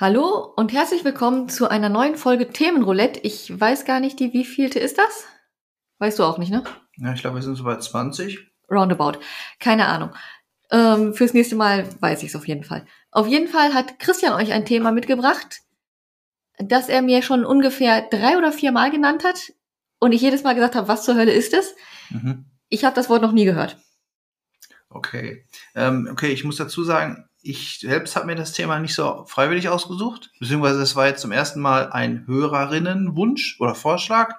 Hallo und herzlich willkommen zu einer neuen Folge Themenroulette. Ich weiß gar nicht, die wievielte ist das? Weißt du auch nicht, ne? Ja, ich glaube, wir sind so bei 20. Roundabout. Keine Ahnung. Ähm, fürs nächste Mal weiß ich es auf jeden Fall. Auf jeden Fall hat Christian euch ein Thema mitgebracht, das er mir schon ungefähr drei oder vier Mal genannt hat und ich jedes Mal gesagt habe, was zur Hölle ist es? Mhm. Ich habe das Wort noch nie gehört. Okay. Ähm, okay, ich muss dazu sagen, ich selbst habe mir das Thema nicht so freiwillig ausgesucht, beziehungsweise es war jetzt zum ersten Mal ein Hörerinnenwunsch oder Vorschlag.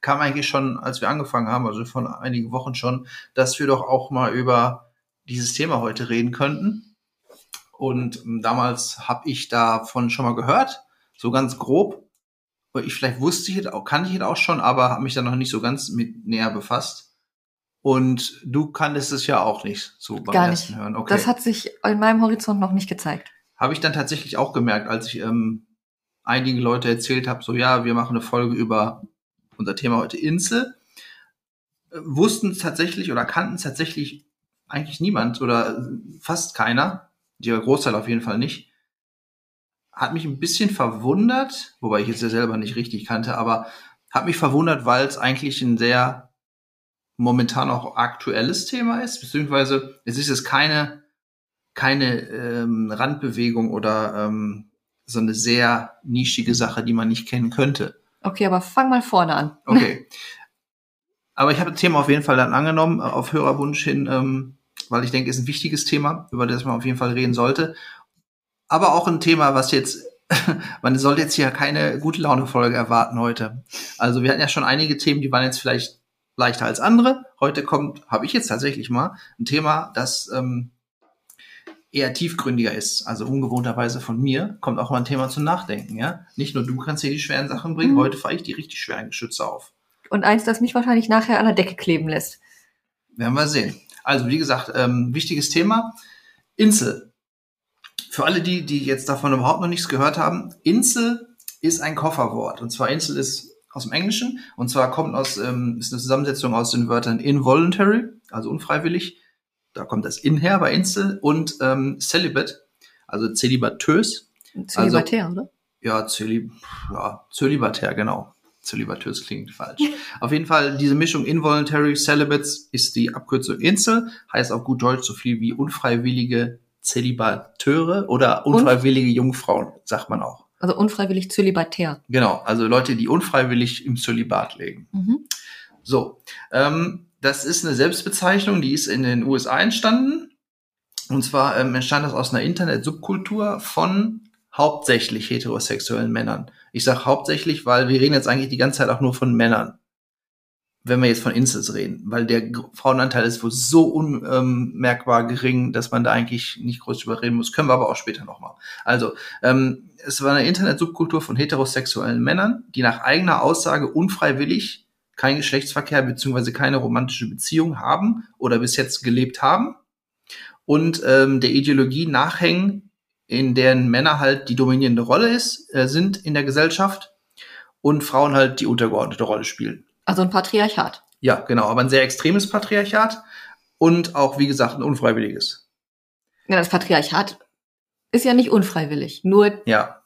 Kam eigentlich schon, als wir angefangen haben, also von einigen Wochen schon, dass wir doch auch mal über dieses Thema heute reden könnten. Und ähm, damals habe ich davon schon mal gehört, so ganz grob. Ich vielleicht wusste ich es auch, kannte ich es auch schon, aber habe mich da noch nicht so ganz mit näher befasst. Und du kanntest es ja auch nicht so beim Gar ersten nicht. Hören. Okay. Das hat sich in meinem Horizont noch nicht gezeigt. Habe ich dann tatsächlich auch gemerkt, als ich ähm, einigen Leute erzählt habe, so ja, wir machen eine Folge über unser Thema heute Insel. Äh, wussten es tatsächlich oder kannten es tatsächlich eigentlich niemand oder fast keiner, der Großteil auf jeden Fall nicht. Hat mich ein bisschen verwundert, wobei ich es ja selber nicht richtig kannte, aber hat mich verwundert, weil es eigentlich ein sehr momentan auch aktuelles Thema ist, beziehungsweise es ist jetzt keine, keine ähm, Randbewegung oder ähm, so eine sehr nischige Sache, die man nicht kennen könnte. Okay, aber fang mal vorne an. Okay. Aber ich habe das Thema auf jeden Fall dann angenommen, äh, auf Hörerwunsch hin, ähm, weil ich denke, es ist ein wichtiges Thema, über das man auf jeden Fall reden sollte. Aber auch ein Thema, was jetzt, man sollte jetzt hier keine gute Laune-Folge erwarten heute. Also wir hatten ja schon einige Themen, die waren jetzt vielleicht leichter als andere. Heute kommt, habe ich jetzt tatsächlich mal ein Thema, das ähm, eher tiefgründiger ist, also ungewohnterweise von mir, kommt auch mal ein Thema zum Nachdenken, ja. Nicht nur du kannst hier die schweren Sachen bringen, mhm. heute fahre ich die richtig schweren Geschütze auf. Und eins, das mich wahrscheinlich nachher an der Decke kleben lässt. Werden wir sehen. Also, wie gesagt, ähm, wichtiges Thema. Insel. Für alle die, die jetzt davon überhaupt noch nichts gehört haben, Insel ist ein Kofferwort. Und zwar Insel ist aus dem Englischen. Und zwar kommt aus, ähm, ist eine Zusammensetzung aus den Wörtern involuntary, also unfreiwillig. Da kommt das in her bei Insel und ähm, celibate, also zelibatös. Zelibatär, also, oder? Ja, Zelib ja, zölibatär, genau. Zölibatös klingt falsch. Auf jeden Fall, diese Mischung involuntary celibates ist die Abkürzung Insel, heißt auf gut Deutsch so viel wie unfreiwillige Zelibateure oder unfreiwillige Jungfrauen, sagt man auch. Also unfreiwillig zölibatär. Genau, also Leute, die unfreiwillig im Zölibat leben. Mhm. So, ähm, das ist eine Selbstbezeichnung, die ist in den USA entstanden. Und zwar ähm, entstand das aus einer Internet-Subkultur von hauptsächlich heterosexuellen Männern. Ich sage hauptsächlich, weil wir reden jetzt eigentlich die ganze Zeit auch nur von Männern wenn wir jetzt von Incels reden, weil der Frauenanteil ist wohl so unmerkbar ähm, gering, dass man da eigentlich nicht groß drüber reden muss. Können wir aber auch später nochmal. Also, ähm, es war eine Internet-Subkultur von heterosexuellen Männern, die nach eigener Aussage unfreiwillig kein Geschlechtsverkehr beziehungsweise keine romantische Beziehung haben oder bis jetzt gelebt haben und ähm, der Ideologie nachhängen, in deren Männer halt die dominierende Rolle ist, äh, sind in der Gesellschaft und Frauen halt die untergeordnete Rolle spielen. Also ein Patriarchat. Ja, genau, aber ein sehr extremes Patriarchat und auch, wie gesagt, ein unfreiwilliges. Ja, das Patriarchat ist ja nicht unfreiwillig, nur ja.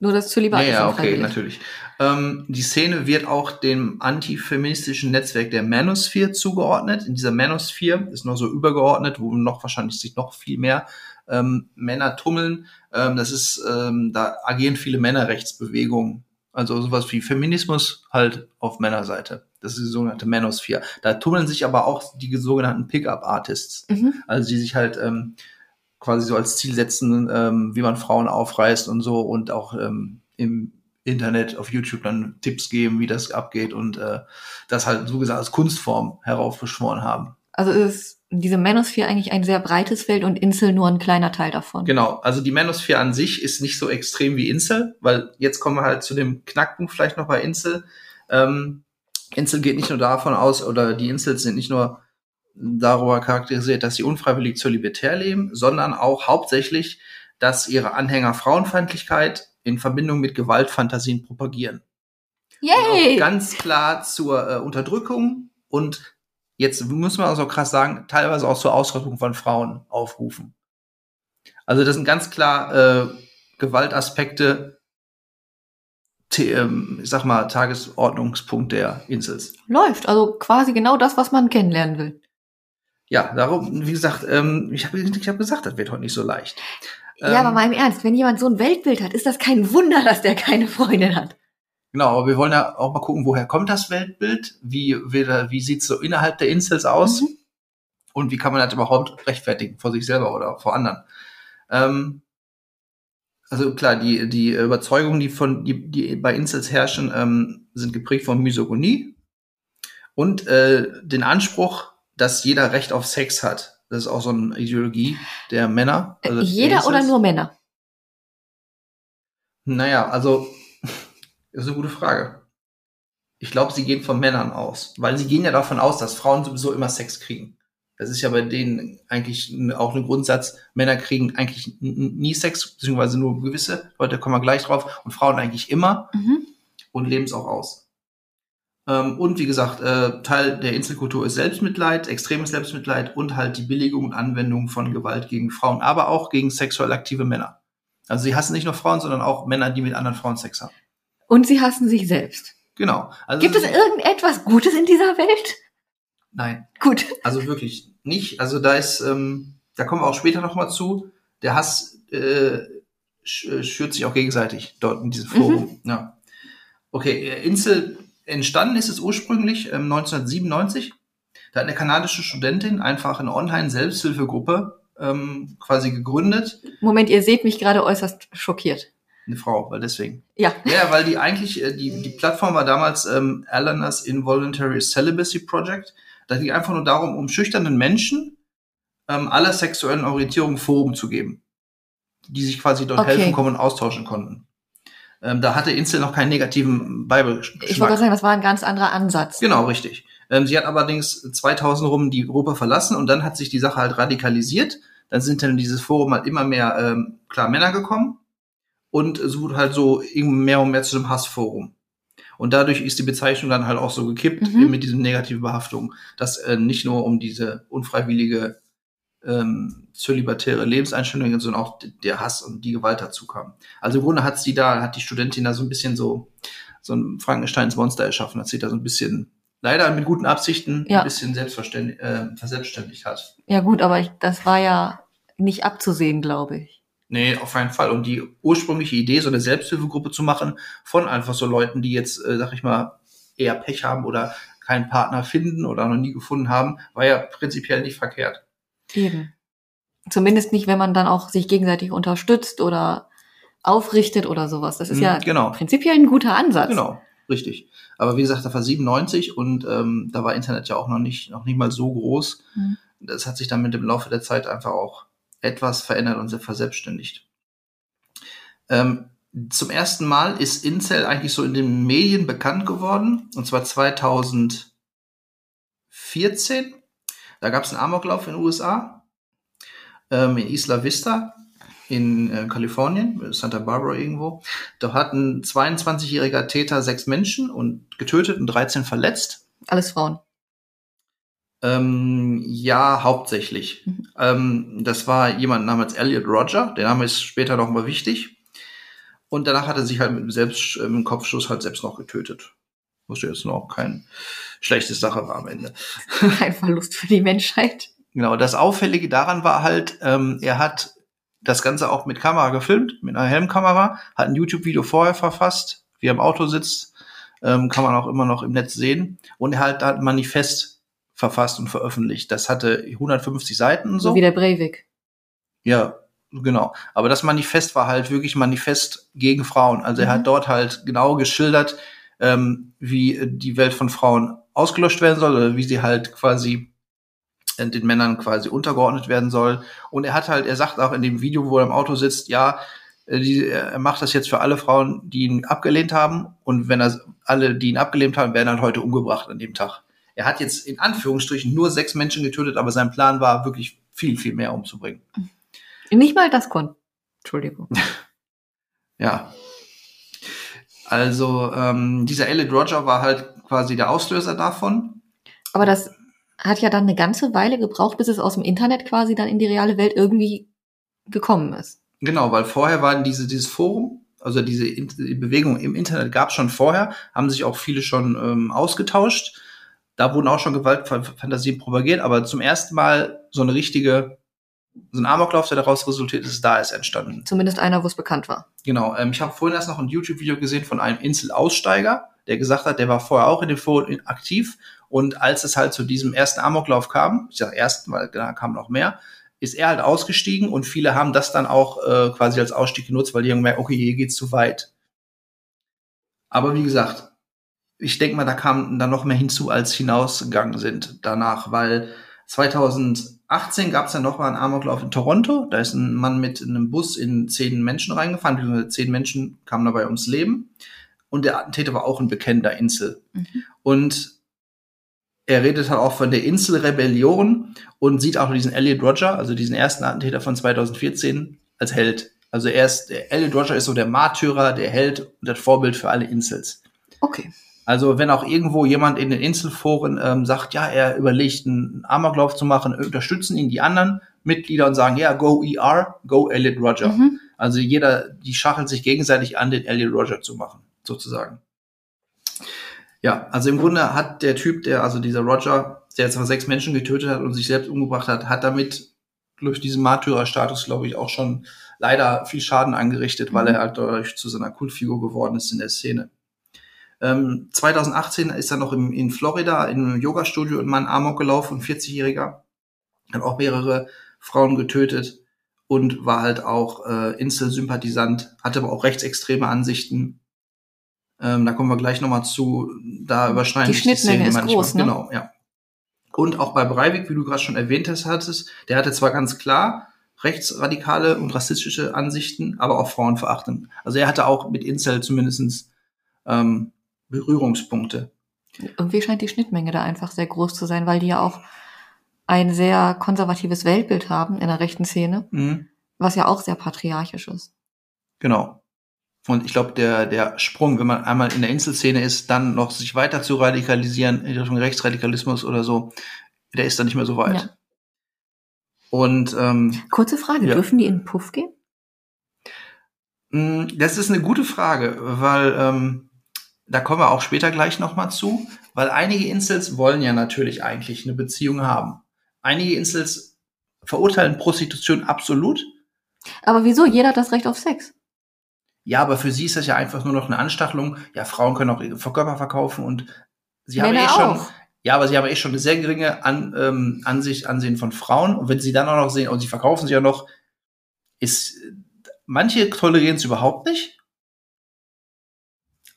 Nur das Zölibat ja, ist Ja, okay, natürlich. Ähm, die Szene wird auch dem antifeministischen Netzwerk der Manosphere zugeordnet. In dieser Manosphere ist noch so übergeordnet, wo noch wahrscheinlich sich noch viel mehr ähm, Männer tummeln. Ähm, das ist, ähm, da agieren viele Männerrechtsbewegungen also sowas wie Feminismus halt auf Männerseite. Das ist die sogenannte Manosphere. Da tummeln sich aber auch die sogenannten Pickup-Artists. Mhm. Also die sich halt ähm, quasi so als Ziel setzen, ähm, wie man Frauen aufreißt und so und auch ähm, im Internet, auf YouTube dann Tipps geben, wie das abgeht und äh, das halt so gesagt als Kunstform heraufbeschworen haben. Also ist diese Manosphere eigentlich ein sehr breites Feld und Insel nur ein kleiner Teil davon. Genau, also die Manosphere an sich ist nicht so extrem wie Insel, weil jetzt kommen wir halt zu dem Knackpunkt vielleicht noch bei Insel. Ähm, Insel geht nicht nur davon aus, oder die Insels sind nicht nur darüber charakterisiert, dass sie unfreiwillig zölibatär leben, sondern auch hauptsächlich dass ihre Anhänger Frauenfeindlichkeit in Verbindung mit Gewaltfantasien propagieren. Yay! ganz klar zur äh, Unterdrückung und jetzt muss man auch so krass sagen, teilweise auch zur Ausrottung von Frauen aufrufen. Also das sind ganz klar äh, Gewaltaspekte, ähm, ich sag mal, Tagesordnungspunkt der Insels. Läuft, also quasi genau das, was man kennenlernen will. Ja, darum, wie gesagt, ähm, ich habe ich hab gesagt, das wird heute nicht so leicht. Ja, ähm, aber mal im Ernst, wenn jemand so ein Weltbild hat, ist das kein Wunder, dass der keine Freundin hat. Genau, aber wir wollen ja auch mal gucken, woher kommt das Weltbild? Wie, wie, wie sieht's so innerhalb der Insels aus? Mhm. Und wie kann man das überhaupt rechtfertigen vor sich selber oder vor anderen? Ähm, also klar, die, die Überzeugungen, die von, die, die bei Insels herrschen, ähm, sind geprägt von Misogonie und äh, den Anspruch, dass jeder Recht auf Sex hat. Das ist auch so eine Ideologie der Männer. Also jeder oder nur Männer? Naja, also das ist eine gute Frage. Ich glaube, sie gehen von Männern aus, weil sie gehen ja davon aus, dass Frauen sowieso immer Sex kriegen. Das ist ja bei denen eigentlich auch ein Grundsatz. Männer kriegen eigentlich nie Sex, beziehungsweise nur gewisse. Leute kommen wir gleich drauf. Und Frauen eigentlich immer mhm. und leben es auch aus. Ähm, und wie gesagt, äh, Teil der Inselkultur ist Selbstmitleid, extremes Selbstmitleid und halt die Billigung und Anwendung von Gewalt gegen Frauen, aber auch gegen sexuell aktive Männer. Also sie hassen nicht nur Frauen, sondern auch Männer, die mit anderen Frauen Sex haben. Und sie hassen sich selbst. Genau. Also Gibt es irgendetwas Gutes in dieser Welt? Nein. Gut. Also wirklich nicht. Also da ist, ähm, da kommen wir auch später nochmal zu. Der Hass äh, schürt sich auch gegenseitig dort in diesem Forum. Mhm. Ja. Okay, äh, Insel entstanden ist es ursprünglich ähm, 1997. Da hat eine kanadische Studentin einfach eine Online-Selbsthilfegruppe ähm, quasi gegründet. Moment, ihr seht mich gerade äußerst schockiert eine Frau, weil deswegen. Ja. Ja, weil die eigentlich, äh, die, die Plattform war damals ähm, Eleanor's Involuntary Celibacy Project. Da ging einfach nur darum, um schüchternen Menschen ähm, aller sexuellen Orientierungen Forum zu geben, die sich quasi dort okay. helfen kommen und austauschen konnten. Ähm, da hatte Insel noch keinen negativen Beibegeschmack. Ich wollte sagen, das war ein ganz anderer Ansatz. Genau, richtig. Ähm, sie hat allerdings 2000 rum die Gruppe verlassen und dann hat sich die Sache halt radikalisiert. Dann sind dann in dieses Forum halt immer mehr, ähm, klar, Männer gekommen und es wurde halt so mehr und mehr zu einem Hassforum. Und dadurch ist die Bezeichnung dann halt auch so gekippt mhm. mit diesen negativen Behaftungen, dass äh, nicht nur um diese unfreiwillige ähm, zölibatäre Lebenseinstellung sondern auch der Hass und die Gewalt dazu kam. Also im Grunde hat sie da, hat die Studentin da so ein bisschen so, so ein Frankensteins Monster erschaffen, hat sie da so ein bisschen, leider mit guten Absichten, ja. ein bisschen selbstverständlich, äh, verselbstständigt hat. Ja gut, aber ich, das war ja nicht abzusehen, glaube ich. Nee, auf keinen Fall. Und die ursprüngliche Idee, so eine Selbsthilfegruppe zu machen, von einfach so Leuten, die jetzt, äh, sag ich mal, eher Pech haben oder keinen Partner finden oder noch nie gefunden haben, war ja prinzipiell nicht verkehrt. Eben. Zumindest nicht, wenn man dann auch sich gegenseitig unterstützt oder aufrichtet oder sowas. Das ist ja mhm, genau. prinzipiell ein guter Ansatz. Genau, richtig. Aber wie gesagt, da war 97 und ähm, da war Internet ja auch noch nicht, noch nicht mal so groß. Mhm. Das hat sich dann mit dem Laufe der Zeit einfach auch etwas verändert und verselbstständigt. Ähm, zum ersten Mal ist Incel eigentlich so in den Medien bekannt geworden, und zwar 2014. Da gab es einen Amoklauf in den USA, ähm, in Isla Vista in äh, Kalifornien, Santa Barbara irgendwo. Da hat ein 22-jähriger Täter sechs Menschen und getötet und 13 verletzt. Alles Frauen. Ähm, ja, hauptsächlich. Mhm. Ähm, das war jemand namens Elliot Roger. Der Name ist später noch mal wichtig. Und danach hat er sich halt mit dem Selbst, äh, mit dem Kopfschuss halt selbst noch getötet. Was jetzt noch kein schlechtes Sache war am Ende. Kein Verlust für die Menschheit. Genau, das Auffällige daran war halt, ähm, er hat das Ganze auch mit Kamera gefilmt, mit einer Helmkamera, hat ein YouTube-Video vorher verfasst, wie er im Auto sitzt, ähm, kann man auch immer noch im Netz sehen. Und er hat da ein Manifest verfasst und veröffentlicht. Das hatte 150 Seiten so. So wie der Breivik. Ja, genau. Aber das Manifest war halt wirklich Manifest gegen Frauen. Also mhm. er hat mhm. dort halt genau geschildert, ähm, wie die Welt von Frauen ausgelöscht werden soll oder wie sie halt quasi äh, den Männern quasi untergeordnet werden soll. Und er hat halt, er sagt auch in dem Video, wo er im Auto sitzt, ja, äh, die, er macht das jetzt für alle Frauen, die ihn abgelehnt haben. Und wenn er alle, die ihn abgelehnt haben, werden halt heute umgebracht an dem Tag. Er hat jetzt in Anführungsstrichen nur sechs Menschen getötet, aber sein Plan war wirklich viel, viel mehr umzubringen. Nicht mal das konnte. Entschuldigung. ja. Also ähm, dieser Elliot Roger war halt quasi der Auslöser davon. Aber das hat ja dann eine ganze Weile gebraucht, bis es aus dem Internet quasi dann in die reale Welt irgendwie gekommen ist. Genau, weil vorher war diese, dieses Forum, also diese die Bewegung im Internet gab es schon vorher, haben sich auch viele schon ähm, ausgetauscht. Da wurden auch schon Gewaltfantasien propagiert, aber zum ersten Mal so eine richtige, so ein Amoklauf, der daraus resultiert ist, da ist entstanden. Zumindest einer, wo es bekannt war. Genau, ähm, ich habe vorhin erst noch ein YouTube-Video gesehen von einem Inselaussteiger, der gesagt hat, der war vorher auch in dem Forum aktiv und als es halt zu diesem ersten Amoklauf kam, ich sage ersten, weil da kamen noch mehr, ist er halt ausgestiegen und viele haben das dann auch äh, quasi als Ausstieg genutzt, weil die haben gemerkt, okay, hier geht's zu weit. Aber wie gesagt, ich denke mal, da kam dann noch mehr hinzu, als hinausgegangen sind danach, weil 2018 gab es dann noch mal einen Amoklauf in Toronto. Da ist ein Mann mit einem Bus in zehn Menschen reingefahren. Zehn Menschen kamen dabei ums Leben. Und der Attentäter war auch ein bekennender Insel. Mhm. Und er redet halt auch von der Inselrebellion und sieht auch diesen Elliot Roger, also diesen ersten Attentäter von 2014, als Held. Also er ist, der Elliot Roger ist so der Märtyrer, der Held und das Vorbild für alle Insels. Okay. Also wenn auch irgendwo jemand in den Inselforen ähm, sagt, ja, er überlegt, einen Amoklauf zu machen, unterstützen ihn die anderen Mitglieder und sagen, ja, go ER, go Elliot Roger. Mhm. Also jeder, die schachelt sich gegenseitig an, den Elliot Roger zu machen, sozusagen. Ja, also im Grunde hat der Typ, der, also dieser Roger, der zwar sechs Menschen getötet hat und sich selbst umgebracht hat, hat damit durch diesen Märtyrerstatus, glaube ich, auch schon leider viel Schaden angerichtet, mhm. weil er halt dadurch zu seiner Kultfigur geworden ist in der Szene. Ähm, 2018 ist er noch im, in Florida in einem Yoga-Studio in Mann Amok gelaufen, ein 40-Jähriger. Hat auch mehrere Frauen getötet und war halt auch äh, Inselsympathisant, hatte aber auch rechtsextreme Ansichten ähm, da kommen wir gleich nochmal zu. Da überschneiden die sich die Szenen ist manchmal. Groß, ne? Genau, ja. Und auch bei Breivik, wie du gerade schon erwähnt hast, hattest, der hatte zwar ganz klar rechtsradikale und rassistische Ansichten, aber auch frauenverachtend. Also er hatte auch mit Incel zumindestens ähm, Berührungspunkte. Irgendwie scheint die Schnittmenge da einfach sehr groß zu sein, weil die ja auch ein sehr konservatives Weltbild haben in der rechten Szene, mhm. was ja auch sehr patriarchisch ist. Genau. Und ich glaube, der, der Sprung, wenn man einmal in der Inselszene ist, dann noch sich weiter zu radikalisieren in Richtung Rechtsradikalismus oder so, der ist dann nicht mehr so weit. Ja. Und ähm, kurze Frage, ja. dürfen die in den Puff gehen? Mm, das ist eine gute Frage, weil ähm, da kommen wir auch später gleich nochmal zu, weil einige Insels wollen ja natürlich eigentlich eine Beziehung haben. Einige Insels verurteilen Prostitution absolut. Aber wieso? Jeder hat das Recht auf Sex. Ja, aber für sie ist das ja einfach nur noch eine Anstachelung. Ja, Frauen können auch ihre Körper verkaufen und sie Männer haben eh schon. Auch. Ja, aber sie haben eh schon eine sehr geringe An, ähm, Ansicht, Ansehen von Frauen. Und wenn sie dann auch noch sehen, und sie verkaufen sie ja noch, ist, manche tolerieren es überhaupt nicht.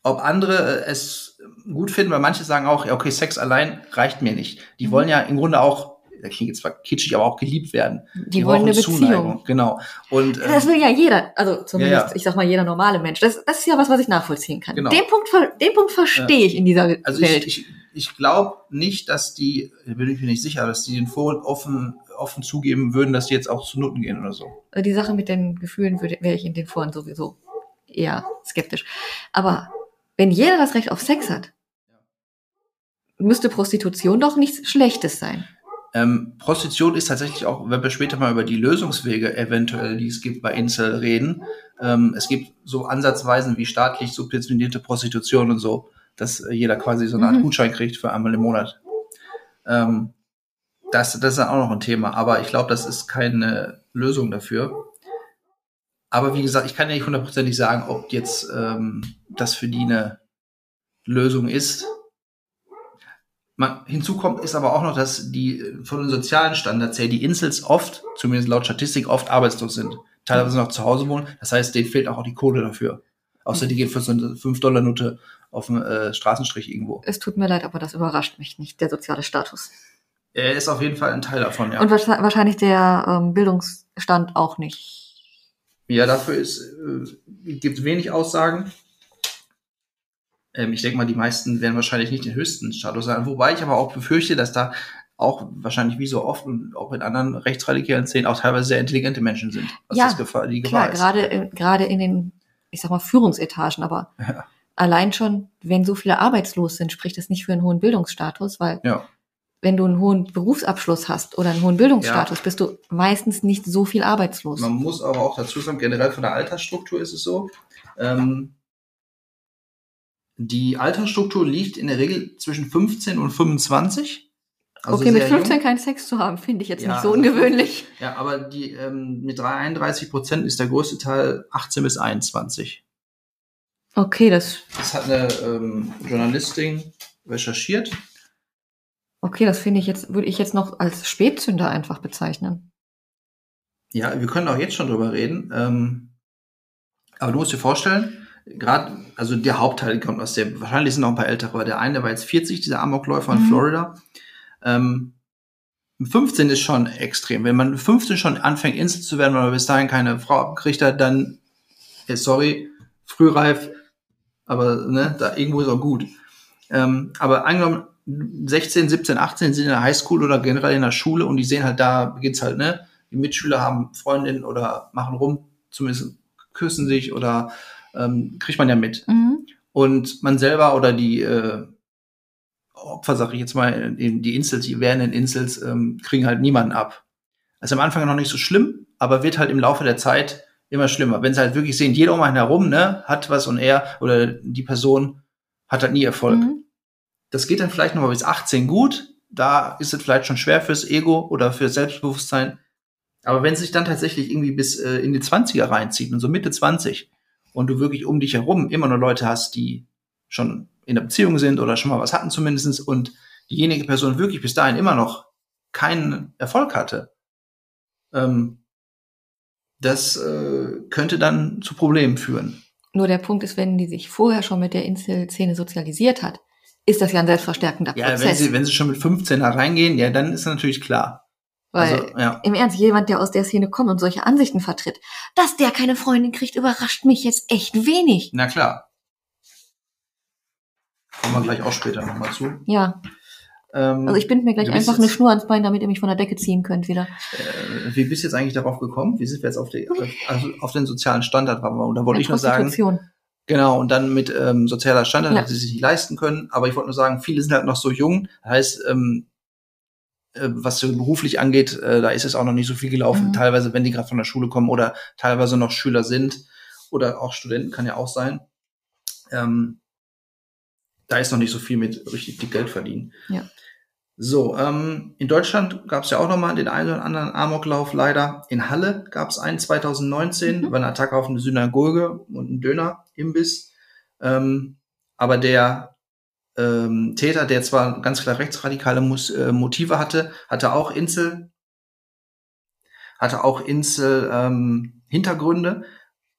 Ob andere äh, es gut finden, weil manche sagen auch, ja, okay, Sex allein reicht mir nicht. Die mhm. wollen ja im Grunde auch der klingt jetzt zwar kitschig, aber auch geliebt werden. Die, die wollen eine Beziehung. Genau. Und, ähm, das will ja jeder, also zumindest, ja, ja. ich sag mal, jeder normale Mensch. Das, das ist ja was, was ich nachvollziehen kann. Genau. Den Punkt, den Punkt verstehe ja. ich in dieser also Welt. Ich, ich, ich glaube nicht, dass die, bin ich mir nicht sicher, dass die den Foren offen, offen zugeben würden, dass die jetzt auch zu Noten gehen oder so. Die Sache mit den Gefühlen wäre ich in den Foren sowieso eher skeptisch. Aber wenn jeder das Recht auf Sex hat, müsste Prostitution doch nichts Schlechtes sein. Ähm, Prostitution ist tatsächlich auch, wenn wir später mal über die Lösungswege eventuell, die es gibt bei Insel reden, ähm, es gibt so Ansatzweisen wie staatlich subventionierte Prostitution und so, dass äh, jeder quasi so eine Art mhm. Gutschein kriegt für einmal im Monat. Ähm, das, das ist auch noch ein Thema, aber ich glaube, das ist keine Lösung dafür. Aber wie gesagt, ich kann ja nicht hundertprozentig sagen, ob jetzt ähm, das für die eine Lösung ist. Man, hinzu kommt ist aber auch noch, dass die von den sozialen Standards her die Insels oft, zumindest laut Statistik, oft arbeitslos sind. Teilweise noch zu Hause wohnen. Das heißt, denen fehlt auch die Kohle dafür. Außer die gehen für so eine 5-Dollar-Note auf dem äh, Straßenstrich irgendwo. Es tut mir leid, aber das überrascht mich nicht, der soziale Status. Er ist auf jeden Fall ein Teil davon, ja. Und wahrscheinlich der ähm, Bildungsstand auch nicht. Ja, dafür ist, äh, gibt wenig Aussagen. Ähm, ich denke mal, die meisten werden wahrscheinlich nicht den höchsten Status haben. Wobei ich aber auch befürchte, dass da auch wahrscheinlich wie so oft und auch in anderen rechtsradikalen Szenen auch teilweise sehr intelligente Menschen sind. Was ja, das Gefahr, die Gefahr klar, gerade in, gerade in den, ich sag mal, Führungsetagen, aber ja. allein schon, wenn so viele arbeitslos sind, spricht das nicht für einen hohen Bildungsstatus, weil ja. Wenn du einen hohen Berufsabschluss hast oder einen hohen Bildungsstatus, ja. bist du meistens nicht so viel arbeitslos. Man muss aber auch dazu sagen, generell von der Altersstruktur ist es so, ähm, die Altersstruktur liegt in der Regel zwischen 15 und 25. Also okay, mit 15 jung. keinen Sex zu haben, finde ich jetzt ja, nicht so also ungewöhnlich. Ja, aber die ähm, mit 31 Prozent ist der größte Teil 18 bis 21. Okay, das. Das hat eine ähm, Journalistin recherchiert. Okay, das finde ich jetzt, würde ich jetzt noch als Spätzünder einfach bezeichnen. Ja, wir können auch jetzt schon drüber reden. Ähm, aber du musst dir vorstellen, gerade, also der Hauptteil kommt aus der, wahrscheinlich sind noch ein paar ältere, aber der eine war jetzt 40, dieser Amokläufer in mhm. Florida. Ähm, 15 ist schon extrem. Wenn man 15 schon anfängt, Insel zu werden, weil man bis dahin keine Frau abgekriegt hat, dann, hey, sorry, frühreif, aber ne, da irgendwo ist auch gut. Ähm, aber angenommen, 16, 17, 18 sind in der Highschool oder generell in der Schule und die sehen halt, da beginnt's halt, ne? Die Mitschüler haben Freundinnen oder machen rum, zumindest küssen sich oder ähm, kriegt man ja mit. Mhm. Und man selber oder die äh, Opfer, sag ich jetzt mal, die Insels, die werdenden Insels, ähm, kriegen halt niemanden ab. Also am Anfang noch nicht so schlimm, aber wird halt im Laufe der Zeit immer schlimmer. Wenn sie halt wirklich sehen, jeder um einen herum, ne, hat was und er oder die Person hat halt nie Erfolg. Mhm. Das geht dann vielleicht noch mal bis 18 gut. Da ist es vielleicht schon schwer fürs Ego oder fürs Selbstbewusstsein. Aber wenn es sich dann tatsächlich irgendwie bis äh, in die 20er reinzieht und so Mitte 20, und du wirklich um dich herum immer nur Leute hast, die schon in der Beziehung sind oder schon mal was hatten zumindestens und diejenige Person wirklich bis dahin immer noch keinen Erfolg hatte, ähm, das äh, könnte dann zu Problemen führen. Nur der Punkt ist, wenn die sich vorher schon mit der Insel-Szene sozialisiert hat, ist das ja ein selbstverstärkender Prozess. Ja, wenn sie, wenn sie schon mit 15 da reingehen, ja, dann ist das natürlich klar. Weil also, ja. im Ernst, jemand, der aus der Szene kommt und solche Ansichten vertritt, dass der keine Freundin kriegt, überrascht mich jetzt echt wenig. Na klar. Kommen wir gleich auch später nochmal zu. Ja. Ähm, also ich bin mir gleich einfach eine Schnur ans Bein, damit ihr mich von der Decke ziehen könnt wieder. Äh, wie bist du jetzt eigentlich darauf gekommen? Wie sind wir jetzt auf, die, also auf den sozialen Standard? Und da wollte ich nur sagen. Genau, und dann mit ähm, sozialer Standard, ja. dass sie sich nicht leisten können. Aber ich wollte nur sagen, viele sind halt noch so jung. Das heißt, ähm, äh, was so beruflich angeht, äh, da ist es auch noch nicht so viel gelaufen. Mhm. Teilweise, wenn die gerade von der Schule kommen oder teilweise noch Schüler sind oder auch Studenten, kann ja auch sein. Ähm, da ist noch nicht so viel mit richtig viel Geld verdienen. Ja. So, ähm, in Deutschland gab es ja auch noch mal den einen oder anderen Amoklauf leider. In Halle gab es einen 2019, mhm. war eine Attacke auf eine Synagoge und einen Döner-Imbiss. Ähm, aber der ähm, Täter, der zwar ganz klar rechtsradikale Mus äh, Motive hatte, hatte auch Insel, hatte auch Insel ähm, Hintergründe,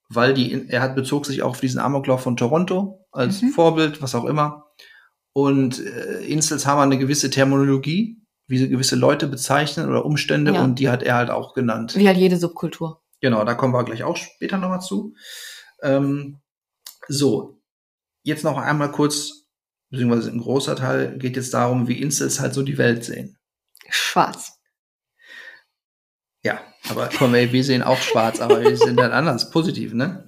weil die, er hat bezog sich auch auf diesen Amoklauf von Toronto als mhm. Vorbild, was auch immer. Und äh, Insels haben eine gewisse Terminologie, wie sie gewisse Leute bezeichnen oder Umstände, ja. und die hat er halt auch genannt. Wie halt jede Subkultur. Genau, da kommen wir gleich auch später nochmal zu. Ähm, so, jetzt noch einmal kurz beziehungsweise ein großer Teil geht jetzt darum, wie Incels halt so die Welt sehen. Schwarz. Ja, aber komm, ey, wir sehen auch schwarz, aber wir sind halt anders, positiv, ne?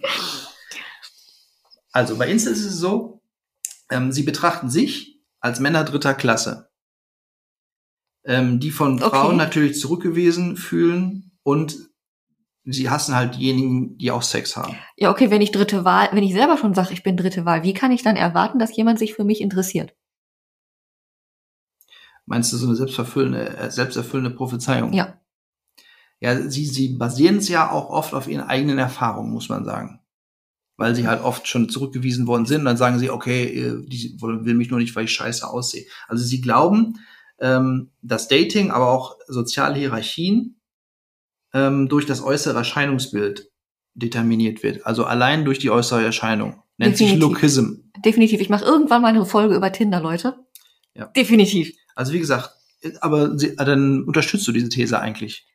Also bei Incels ist es so, ähm, sie betrachten sich als Männer dritter Klasse, ähm, die von okay. Frauen natürlich zurückgewiesen fühlen und sie hassen halt diejenigen, die auch Sex haben. Ja, okay, wenn ich dritte Wahl, wenn ich selber schon sage, ich bin dritte Wahl, wie kann ich dann erwarten, dass jemand sich für mich interessiert? Meinst du so eine selbstverfüllende, äh, selbsterfüllende Prophezeiung? Ja. Ja, sie, sie basieren es ja auch oft auf ihren eigenen Erfahrungen, muss man sagen. Weil sie halt oft schon zurückgewiesen worden sind, dann sagen sie, okay, äh, die will mich nur nicht, weil ich scheiße aussehe. Also sie glauben, ähm, dass Dating, aber auch soziale Hierarchien ähm, durch das äußere Erscheinungsbild determiniert wird. Also allein durch die äußere Erscheinung. Nennt Definitiv. sich Lookism. Definitiv. Ich mache irgendwann mal eine Folge über Tinder, Leute. Ja. Definitiv. Also wie gesagt, aber sie, dann unterstützt du diese These eigentlich.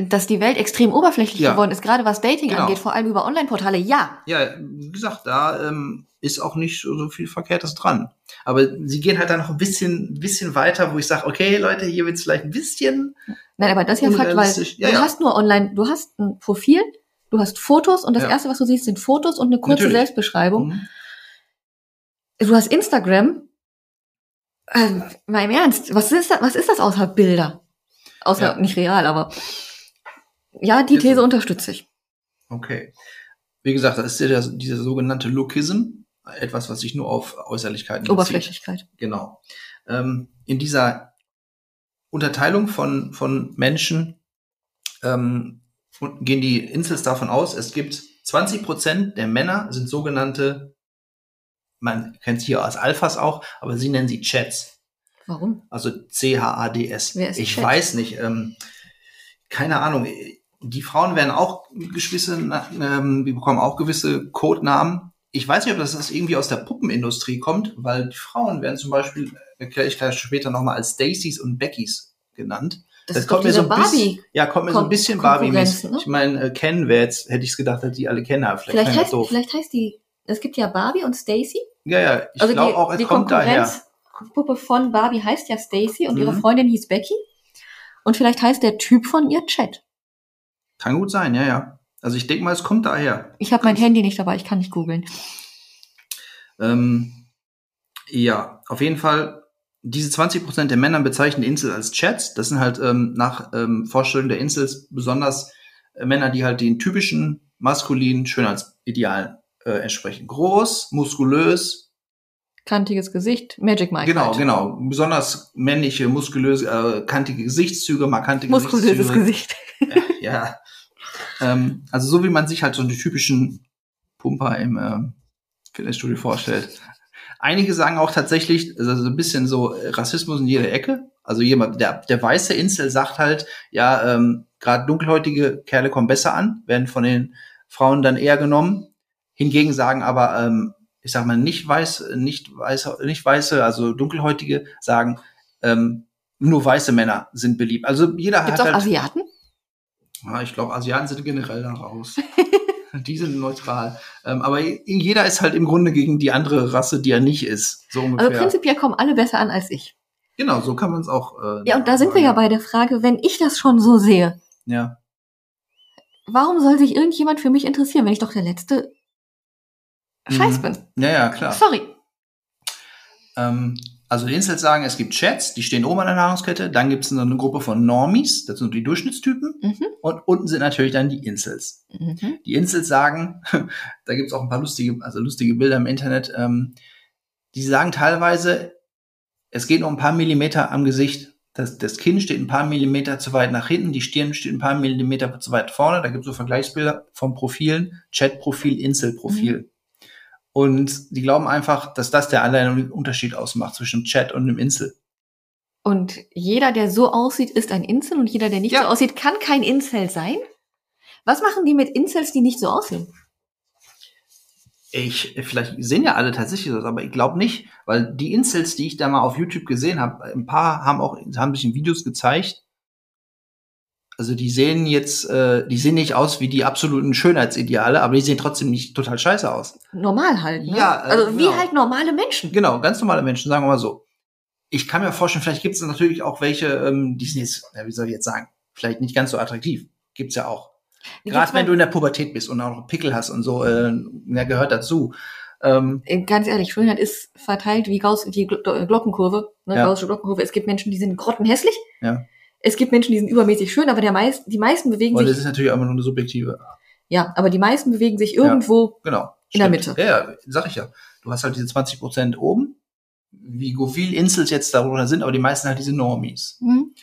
Dass die Welt extrem oberflächlich Ja. geworden ist, gerade was Dating Genau. angeht, vor allem über Online-Portale. Ja, Ja, wie gesagt, da ähm, ist auch nicht so, viel Verkehrtes dran. Aber sie gehen halt dann noch ein bisschen, bisschen weiter, wo ich sage, okay, Leute, hier wird's vielleicht ein bisschen. nein, aber das ist ja Fakt, weil. Ja, du ja. hast nur online, du hast ein Profil, du hast Fotos und das erste, was du siehst, sind Fotos und eine kurze Natürlich. Selbstbeschreibung. Mhm. Du hast Instagram. Ähm, mal im Ernst, was ist das, was ist das außer Bilder? Außer nicht real, aber ja, die These unterstütze ich. Okay. Wie gesagt, das ist ja der, dieser sogenannte Lookism, etwas, was sich nur auf Äußerlichkeiten bezieht. Oberflächlichkeit. Genau. Ähm, in dieser Unterteilung von, von Menschen ähm, gehen die Incels davon aus, es gibt 20 Prozent der Männer sind sogenannte, man kennt es hier als Alphas auch, aber sie nennen sie Chats. Warum? Also C-H-A-D-S. Wer ist Ich Chat? weiß nicht. Ähm, keine Ahnung. Die Frauen werden auch gewisse, ähm, die bekommen auch gewisse Codenamen. Ich weiß nicht, ob das, das irgendwie aus der Puppenindustrie kommt, weil die Frauen werden zum Beispiel, erkläre ich gleich später nochmal, als Stacys und Beckys genannt. Das, ist doch diese ein bisschen, Barbie. ja, kommt mir so ein bisschen Barbie-mäßig. Konkurrenz, ne? Ich meine, äh, kennen wir jetzt, hätte ich es gedacht, dass die alle kennen, aber vielleicht, Vielleicht heißt, das doof. vielleicht heißt die, es gibt ja Barbie und Stacy. Ja, ja, ich Also glaube die, auch, es die kommt daher. Konkurrenzpuppe von Barbie heißt ja Stacy und ihre Mhm. Freundin hieß Becky. Und vielleicht heißt der Typ von ihr Chat. Kann gut sein, ja, ja. Also ich denke mal, es kommt daher. Ich habe mein Handy nicht dabei, ich kann nicht googeln. Ähm, ja, auf jeden Fall, diese 20% der Männer bezeichnen Insel als Chats. Das sind halt ähm, nach ähm, Vorstellung der Insels besonders äh, Männer, die halt den typischen maskulinen Schönheitsidealen äh, entsprechen. Groß, muskulös, Kantiges Gesicht, Magic Mike. genau, halt. genau. Besonders männliche, muskulöse, äh, kantige Gesichtszüge, markante Muskulöses Gesichtszüge. Gesicht. ja. Ähm, also so wie man sich halt so die typischen Pumper im ähm, Fitnessstudio vorstellt. Einige sagen auch tatsächlich, also so ein bisschen so äh, Rassismus in jeder Ecke. Also jemand, der, der weiße Insel sagt halt, ja, ähm, gerade dunkelhäutige Kerle kommen besser an, werden von den Frauen dann eher genommen. Hingegen sagen aber, ähm, ich sag mal, nicht weiß, nicht weiße, nicht weiße, also dunkelhäutige sagen, ähm, nur weiße Männer sind beliebt. Also jeder Gibt's hat auch halt, Asiaten? Ja, ich glaube, Asiaten sind generell da raus. die sind neutral. Ähm, aber jeder ist halt im Grunde gegen die andere Rasse, die er nicht ist. So ungefähr. Also prinzipiell kommen alle besser an als ich. genau, so kann man es auch. Äh, Ja, und da sind wir ja bei der Frage, wenn ich das schon so sehe, Ja. warum soll sich irgendjemand für mich interessieren, wenn ich doch der letzte Scheiß Mhm. bin? ja, ja, klar. Sorry. Ähm, also die Incels sagen, es gibt Chats, die stehen oben an der Nahrungskette. Dann gibt es eine Gruppe von Normies, das sind die Durchschnittstypen. Mhm. Und unten sind natürlich dann die Incels. Mhm. Die Incels sagen, da gibt's auch ein paar lustige, also lustige Bilder im Internet, ähm, die sagen teilweise, es geht nur ein paar Millimeter am Gesicht. Das, das Kinn steht ein paar Millimeter zu weit nach hinten, die Stirn steht ein paar Millimeter zu weit vorne. Da gibt's so Vergleichsbilder von Profilen, Chat-Profil, Insel-Profil. Und die glauben einfach, dass das der alleine Unterschied ausmacht zwischen Chat und einem Insel. Und jeder, der so aussieht, ist ein Incel und jeder, der nicht Ja. so aussieht, kann kein Incel sein? Was machen die mit Incels, die nicht so aussehen? Ich, vielleicht sehen ja alle tatsächlich das, aber ich glaube nicht, weil die Incels, die ich da mal auf YouTube gesehen habe, ein paar haben auch, haben sich in Videos gezeigt. Also die sehen jetzt, äh, die sehen nicht aus wie die absoluten Schönheitsideale, aber die sehen trotzdem nicht total scheiße aus. Normal halt, ne? Ja, äh, also wie genau. halt normale Menschen. Genau, ganz normale Menschen, sagen wir mal so. Ich kann mir vorstellen, vielleicht gibt es natürlich auch welche, ähm, die sind jetzt, ja, wie soll ich jetzt sagen, vielleicht nicht ganz so attraktiv. Gibt's ja auch. Gerade wenn du in der Pubertät bist und auch noch Pickel hast und so, äh, ja, gehört dazu. Ähm, Äh, Ganz ehrlich, Schönheit ist verteilt wie Gauss, die Glo Glockenkurve, ne, Ja. Gaußsche Glockenkurve. Es gibt Menschen, die sind grottenhässlich. Ja. Es gibt Menschen, die sind übermäßig schön, aber der meist, die meisten bewegen und sich, das ist natürlich immer nur eine subjektive. ja, aber die meisten bewegen sich irgendwo. Genau. In der. Mitte. Ja, ja, sag ich ja. Du hast halt diese 20 Prozent oben, wie viel Insels jetzt darunter sind, aber die meisten halt diese Normies. Hm?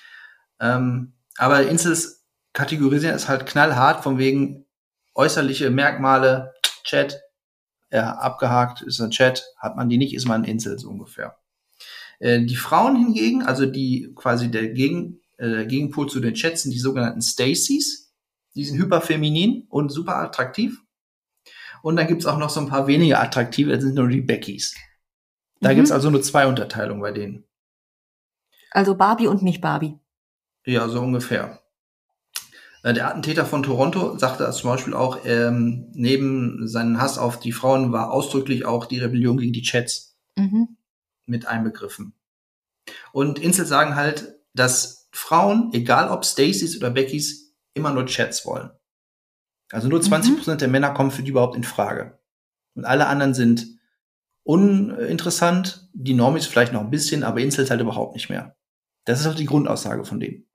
Ähm, aber Insels kategorisieren es halt knallhart von wegen äußerliche Merkmale, Chat, ja, abgehakt ist ein Chat, hat man die nicht, ist man ein Insel so ungefähr. Äh, die Frauen hingegen, also die quasi der, Gegen, äh, Gegenpol zu den Chats sind die sogenannten Stacys. Die sind hyperfeminin und super attraktiv. Und dann gibt's auch noch so ein paar weniger attraktive, das sind nur die Beckys. Da Mhm. gibt's also nur zwei Unterteilungen bei denen. Also Barbie und nicht Barbie. Ja, so ungefähr. Äh, der Attentäter von Toronto sagte zum Beispiel auch, ähm, neben seinen Hass auf die Frauen war ausdrücklich auch die Rebellion gegen die Chats mhm. mit einbegriffen. Und Insel sagen halt, dass Frauen, egal ob Stacys oder Beckys, immer nur Chats wollen. Also nur 20 mhm. Prozent mhm. der Männer kommen für die überhaupt in Frage. Und alle anderen sind uninteressant. Die Normis vielleicht noch ein bisschen, aber Incels halt überhaupt nicht mehr. Das ist auch die Grundaussage von denen.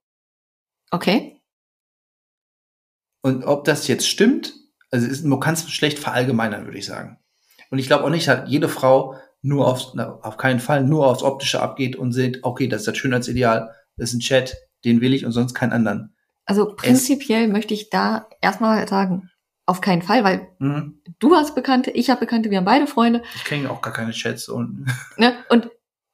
Okay. Und ob das jetzt stimmt, also ist, man kann es schlecht verallgemeinern, würde ich sagen. Und ich glaube auch nicht, dass jede Frau nur aufs, na, auf keinen Fall nur aufs Optische abgeht und sieht, okay, das ist das Schönheitsideal, das ist ein Chat, den will ich und sonst keinen anderen. Also prinzipiell es, möchte ich da erstmal sagen, auf keinen Fall, weil mhm. du hast Bekannte, ich habe Bekannte, wir haben beide Freunde. Ich kenne auch gar keine Chats und. Ne? Und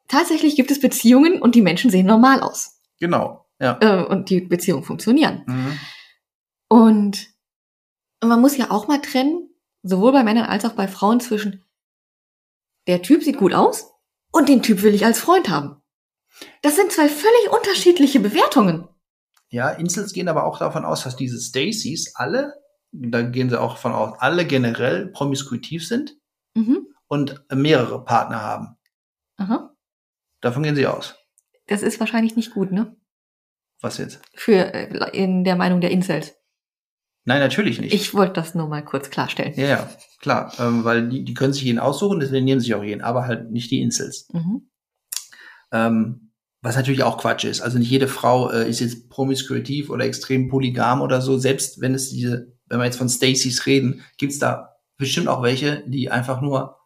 tatsächlich gibt es Beziehungen und die Menschen sehen normal aus. Genau, ja. Äh, und die Beziehungen funktionieren. Mhm. Und man muss ja auch mal trennen, sowohl bei Männern als auch bei Frauen zwischen der Typ sieht gut aus und den Typ will ich als Freund haben. Das sind zwei völlig unterschiedliche Bewertungen. Ja, Insels gehen aber auch davon aus, dass diese Stacys alle, da gehen sie auch von aus, alle generell promiskuitiv sind mhm. und mehrere Partner haben. Aha. Davon gehen sie aus. Das ist wahrscheinlich nicht gut, ne? Was jetzt? Für äh, in der Meinung der Incels. Nein, natürlich nicht. Ich wollte das nur mal kurz klarstellen. Ja, ja klar, ähm, weil die, die können sich jeden aussuchen, deswegen nehmen sich auch jeden, aber halt nicht die Incels. Mhm. Ähm, was natürlich auch Quatsch ist. Also nicht jede Frau äh, ist jetzt promiskuitiv oder extrem polygam oder so. Selbst wenn es diese, wenn wir jetzt von Stacys reden, gibt's da bestimmt auch welche, die einfach nur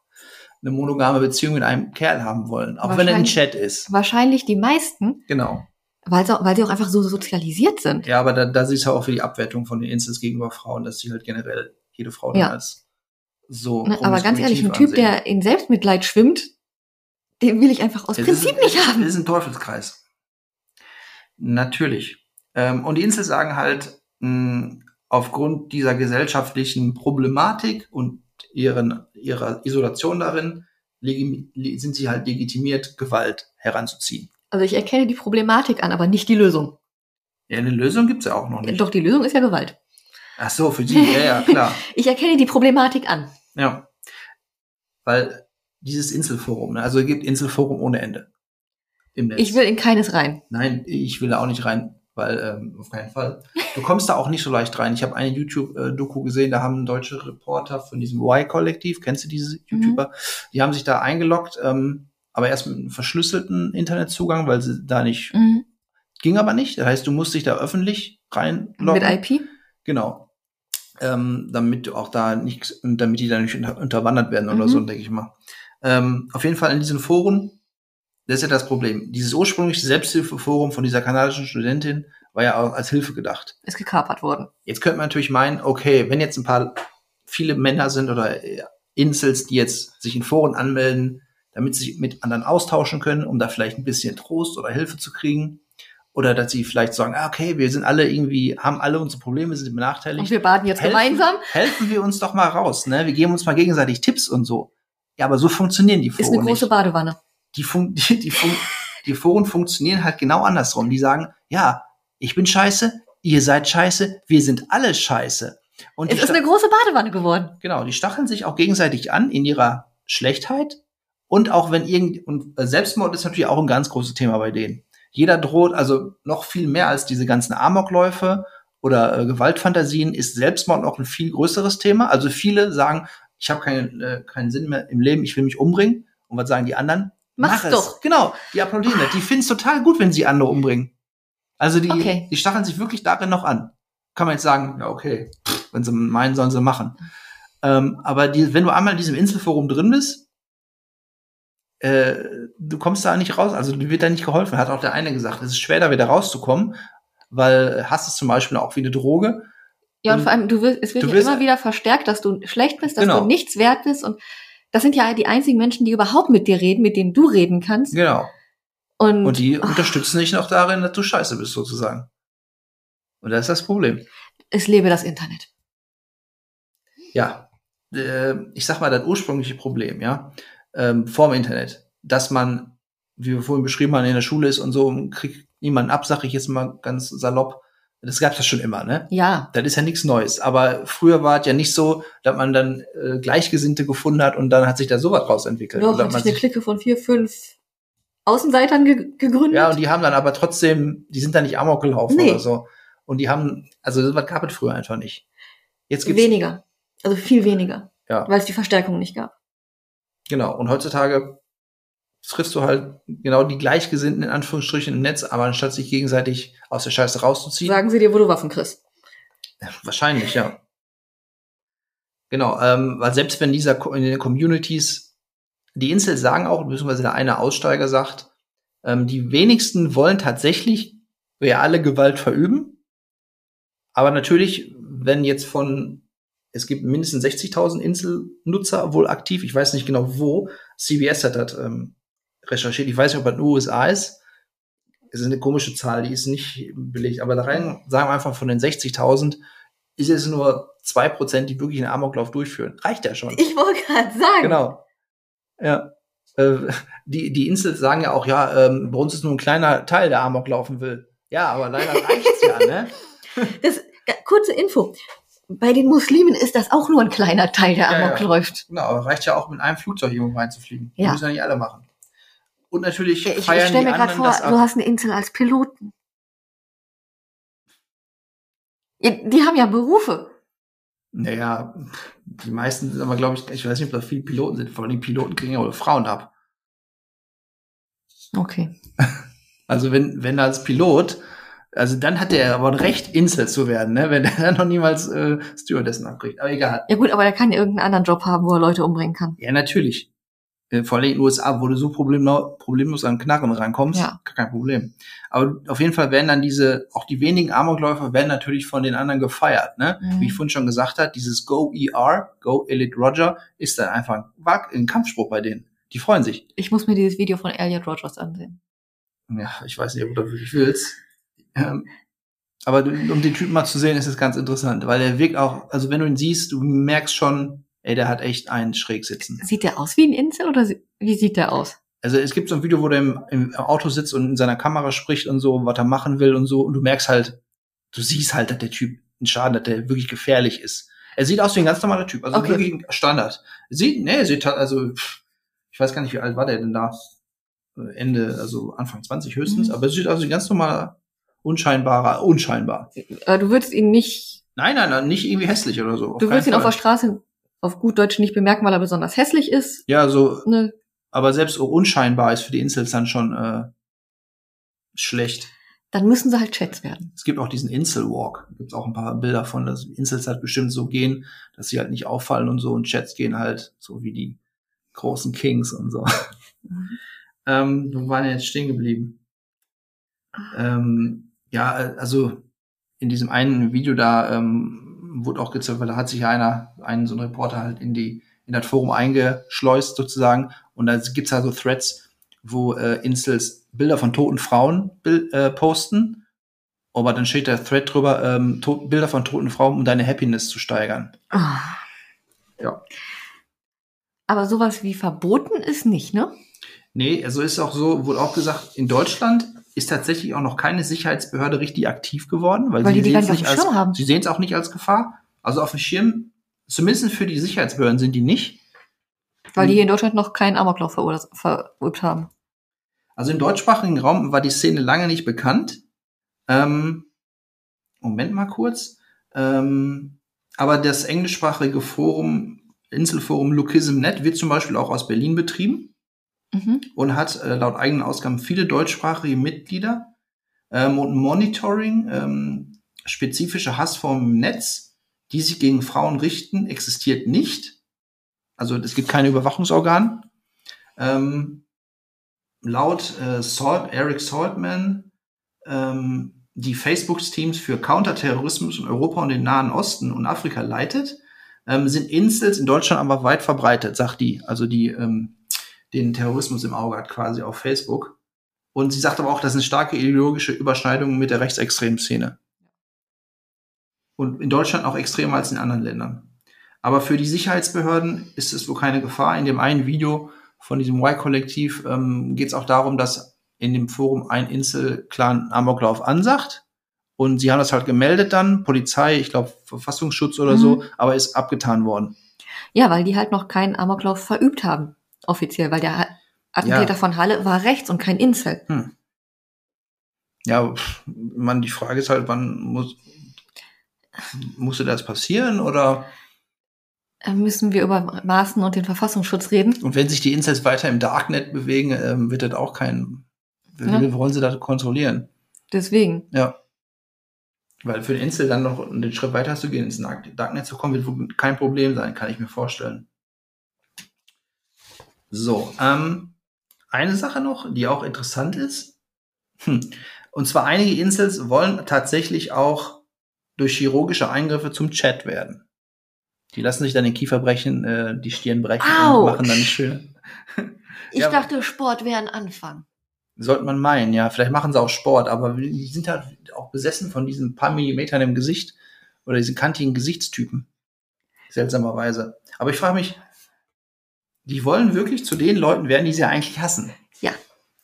eine monogame Beziehung mit einem Kerl haben wollen, auch wenn er ein Chat ist. Wahrscheinlich die meisten. Genau. Weil sie, weil sie auch einfach so sozialisiert sind. Ja, aber da, da siehst du auch für die Abwertung von den Instants gegenüber Frauen, dass sie halt generell jede Frau ja. als so. Ne, aber ganz ehrlich, ein Typ, ansehen. der in Selbstmitleid schwimmt, den will ich einfach aus es Prinzip ist, nicht haben. Das ist ein Teufelskreis. Natürlich. Ähm, und die Insel sagen halt, mh, aufgrund dieser gesellschaftlichen Problematik und ihren, ihrer Isolation darin, sind sie halt legitimiert, Gewalt heranzuziehen. Also ich erkenne die Problematik an, aber nicht die Lösung. Ja, eine Lösung gibt's ja auch noch nicht. Doch, die Lösung ist ja Gewalt. Ach so, für die, ja, ja, klar. ich erkenne die Problematik an. Ja. Weil dieses Inselforum, ne? also es gibt Inselforum ohne Ende. Im Netz. Ich will in keines rein. Nein, ich will da auch nicht rein, weil ähm, auf keinen Fall. Du kommst da auch nicht so leicht rein. Ich habe eine YouTube-Doku gesehen, da haben deutsche Reporter von diesem Y-Kollektiv, kennst du diese mhm. YouTuber? Mhm. Die haben sich da eingeloggt, ähm, aber erst mit einem verschlüsselten Internetzugang, weil sie da nicht mhm. ging aber nicht. Das heißt, du musst dich da öffentlich reinloggen. Mit IP? Genau. Ähm, damit du auch da nichts, damit die da nicht unter, unterwandert werden oder mhm. so, denke ich mal. Ähm, auf jeden Fall in diesen Foren, das ist ja das Problem. Dieses ursprüngliche Selbsthilfeforum von dieser kanadischen Studentin war ja auch als Hilfe gedacht. Ist gekapert worden. Jetzt könnte man natürlich meinen, okay, wenn jetzt ein paar viele Männer sind oder äh, Insels, die jetzt sich in Foren anmelden, damit sie sich mit anderen austauschen können, um da vielleicht ein bisschen Trost oder Hilfe zu kriegen. Oder dass sie vielleicht sagen, ah, okay, wir sind alle irgendwie, haben alle unsere Probleme, sind benachteiligt. Und wir baden jetzt helfen, gemeinsam. Helfen wir uns doch mal raus, ne? Wir geben uns mal gegenseitig Tipps und so. Ja, aber so funktionieren die Foren Ist eine große nicht. Badewanne. Die, fun die, die, fun die Foren funktionieren halt genau andersrum. Die sagen, ja, ich bin scheiße, ihr seid scheiße, wir sind alle scheiße. Und es ist eine große Badewanne geworden. Genau, die stacheln sich auch gegenseitig an in ihrer Schlechtheit. Und auch wenn irgend, und Selbstmord ist natürlich auch ein ganz großes Thema bei denen. Jeder droht, also noch viel mehr als diese ganzen Amokläufe oder äh, Gewaltfantasien, ist Selbstmord noch ein viel größeres Thema. Also viele sagen, ich habe keinen, äh, keinen Sinn mehr im Leben, ich will mich umbringen. Und was sagen die anderen? Mach, Mach doch. Es. Genau, die applaudieren das. Die finden es total gut, wenn sie andere umbringen. Also die, okay. die stacheln sich wirklich darin noch an. Kann man jetzt sagen, ja, okay, wenn sie meinen, sollen sie machen. Ähm, aber die, wenn du einmal in diesem Inselforum drin bist, äh, du kommst da nicht raus, also dir wird da nicht geholfen. Hat auch der eine gesagt, es ist schwer, da wieder rauszukommen, weil Hass ist zum Beispiel auch wie eine Droge. Ja, und, und vor allem, du wirst, es wird ja immer wieder verstärkt, dass du schlecht bist, dass genau. du nichts wert bist. Und das sind ja die einzigen Menschen, die überhaupt mit dir reden, mit denen du reden kannst. Genau. Und, und die oh. unterstützen dich noch darin, dass du scheiße bist, sozusagen. Und das ist das Problem. Es lebe das Internet. Ja. Äh, ich sag mal, das ursprüngliche Problem, ja, ähm, vorm Internet, dass man, wie wir vorhin beschrieben haben, in der Schule ist und so, kriegt niemanden ab, sag ich jetzt mal ganz salopp, Das gab's ja schon immer, ne? Ja. Das ist ja nichts Neues. Aber früher war es ja nicht so, dass man dann äh, Gleichgesinnte gefunden hat und dann hat sich da sowas draus entwickelt. Doch, hat sich eine Clique von vier, fünf Außenseitern ge gegründet. Ja, und die haben dann aber trotzdem, die sind da nicht amok gelaufen nee. oder so. Und die haben, also sowas gab es früher einfach nicht. Jetzt gibt's weniger. Also viel weniger. Ja. Weil es die Verstärkung nicht gab. Genau. Und heutzutage triffst du halt genau die Gleichgesinnten in Anführungsstrichen im Netz, aber anstatt sich gegenseitig aus der Scheiße rauszuziehen. Sagen sie dir, wo du Waffen kriegst. Wahrscheinlich, ja. Genau, ähm, weil selbst wenn dieser in den Communities, die Insel sagen auch, beziehungsweise der eine Aussteiger sagt, ähm, die wenigsten wollen tatsächlich reale Gewalt verüben. Aber natürlich, wenn jetzt von, es gibt mindestens 60.000 Inselnutzer wohl aktiv, ich weiß nicht genau wo, CBS hat das ähm, recherchiert. Ich weiß nicht, ob das in den USA ist. Es ist eine komische Zahl, die ist nicht belegt. Aber da rein sagen wir einfach von den 60.000 ist es nur zwei Prozent, die wirklich einen Amoklauf durchführen. Reicht ja schon. Ich wollte gerade sagen. Genau. Ja. Äh, die, die Insel sagen ja auch, ja, ähm, bei uns ist nur ein kleiner Teil, der Amok laufen will. Ja, aber leider reicht's ja, ne? Das, kurze Info. Bei den Muslimen ist das auch nur ein kleiner Teil, der Amok ja, ja. läuft. Genau, aber reicht ja auch mit einem Flugzeug irgendwo reinzufliegen. Ja. Das müssen ja nicht alle machen. Und natürlich ich, feiern ich stell mir gerade vor, du hast eine Insel als Piloten. Die haben ja Berufe. Naja, die meisten sind aber, glaube ich, ich weiß nicht, ob da viele Piloten sind. Vor allem Piloten kriegen ja auch Frauen ab. Okay. Also wenn, wenn als Pilot, also dann hat er aber ein Recht, Insel zu werden, ne? wenn er noch niemals äh, Stewardessen abkriegt. Aber egal. Ja gut, aber er kann irgendeinen anderen Job haben, wo er Leute umbringen kann. Ja, natürlich. Äh, vor allem in den USA, wo du so problemlos, problemlos an Knarren rankommst, ja. kein Problem. Aber auf jeden Fall werden dann diese, auch die wenigen Amokläufer werden natürlich von den anderen gefeiert, ne? Mhm. Wie ich vorhin schon gesagt habe, dieses Go ER, Go Elite Roger, ist dann einfach ein Kampfspruch bei denen. Die freuen sich. Ich muss mir dieses Video von Elliot Rogers ansehen. Ja, ich weiß nicht, ob du wirklich willst. Ähm, aber um den Typen mal zu sehen, ist es ganz interessant, weil er wirkt auch, also wenn du ihn siehst, du merkst schon, Ey, der hat echt einen schräg sitzen. Sieht der aus wie ein Insel oder wie sieht der aus? Also es gibt so ein Video, wo der im, im Auto sitzt und in seiner Kamera spricht und so, was er machen will und so. Und du merkst halt, du siehst halt, dass der Typ einen Schaden hat, der wirklich gefährlich ist. Er sieht aus wie ein ganz normaler Typ, also okay. wirklich ein Standard. Sieht, nee, sieht halt, also, ich weiß gar nicht, wie alt war der denn da? Ende, also Anfang 20 höchstens, mhm. aber sieht aus wie ein ganz normaler, unscheinbarer, unscheinbar. Äh, du würdest ihn nicht. Nein, nein, nein, nicht irgendwie hässlich oder so. Du würdest ihn auf der Straße auf gut Deutsch nicht bemerken, weil er besonders hässlich ist. Ja, so. Ne. Aber selbst unscheinbar ist für die Insels dann schon äh, schlecht. Dann müssen sie halt Chats werden. Es gibt auch diesen Inselwalk. Gibt auch ein paar Bilder von, dass Insels halt bestimmt so gehen, dass sie halt nicht auffallen und so. Und Chats gehen halt so wie die großen Kings und so. Mhm. ähm, wo waren wir jetzt stehen geblieben? Ähm, ja, also in diesem einen Video da ähm, wurde auch gezeigt, weil da hat sich einer, einen so ein Reporter halt in die, in das Forum eingeschleust sozusagen. Und da gibt's halt so Threads, wo äh, Insels Bilder von toten Frauen äh, posten. Aber dann steht der Thread drüber, ähm, Bilder von toten Frauen, um deine Happiness zu steigern. Oh. Ja. Aber sowas wie verboten ist nicht, ne? Nee, also ist auch so, wurde auch gesagt, in Deutschland ist tatsächlich auch noch keine Sicherheitsbehörde richtig aktiv geworden, weil, weil sie sehen es nicht als, haben. sie sehen es auch nicht als Gefahr. Also auf dem Schirm, zumindest für die Sicherheitsbehörden sind die nicht. Weil die hier in Deutschland noch keinen Amoklauf verübt haben. Also im deutschsprachigen Raum war die Szene lange nicht bekannt. Ähm, Moment mal kurz. Ähm, aber das englischsprachige Forum, Inselforum Lukism.net wird zum Beispiel auch aus Berlin betrieben mhm. und hat äh, laut eigenen Ausgaben viele deutschsprachige Mitglieder ähm, und Monitoring, ähm, spezifische Hassformen im Netz, die sich gegen Frauen richten, existiert nicht. Also es gibt keine Überwachungsorgan. Ähm, laut äh, Salt, Eric Saltman, ähm, die Facebook-Teams für Counterterrorismus in Europa und den Nahen Osten und Afrika leitet, ähm, sind Insels in Deutschland aber weit verbreitet, sagt die. Also die ähm, den Terrorismus im Auge hat, quasi auf Facebook. Und sie sagt aber auch, das sind starke ideologische Überschneidungen mit der rechtsextremen Szene. Und in Deutschland auch extremer als in anderen Ländern. Aber für die Sicherheitsbehörden ist es wohl keine Gefahr. In dem einen Video von diesem Y-Kollektiv ähm, geht es auch darum, dass in dem Forum ein Insel-Clan Amoklauf ansagt Und sie haben das halt gemeldet dann, Polizei, ich glaube Verfassungsschutz oder mhm. so, aber ist abgetan worden. Ja, weil die halt noch keinen Amoklauf verübt haben, offiziell, weil der Attentäter ja. von Halle war rechts und kein Incel. Hm. Ja, man, die Frage ist halt, wann muss, musste das passieren oder? Äh, müssen wir über Maßen und den Verfassungsschutz reden? Und wenn sich die Incels weiter im Darknet bewegen, ähm, wird das auch kein, ja. wie wollen sie das kontrollieren? Deswegen. Ja. Weil für den Insel dann noch den Schritt weiter zu gehen, ins Darknet zu kommen, wird kein Problem sein, kann ich mir vorstellen. So, ähm, eine Sache noch, die auch interessant ist. Hm. Und zwar einige Insels wollen tatsächlich auch durch chirurgische Eingriffe zum Chat werden. Die lassen sich dann den Kiefer brechen, äh, die Stirn brechen Ouch. und machen dann schön. ich ja, dachte, Sport wäre ein Anfang. Sollte man meinen, ja. Vielleicht machen sie auch Sport, aber die sind halt auch besessen von diesen paar Millimetern im Gesicht oder diesen kantigen Gesichtstypen. Seltsamerweise. Aber ich frage mich, die wollen wirklich zu den Leuten werden, die sie eigentlich hassen. Ja.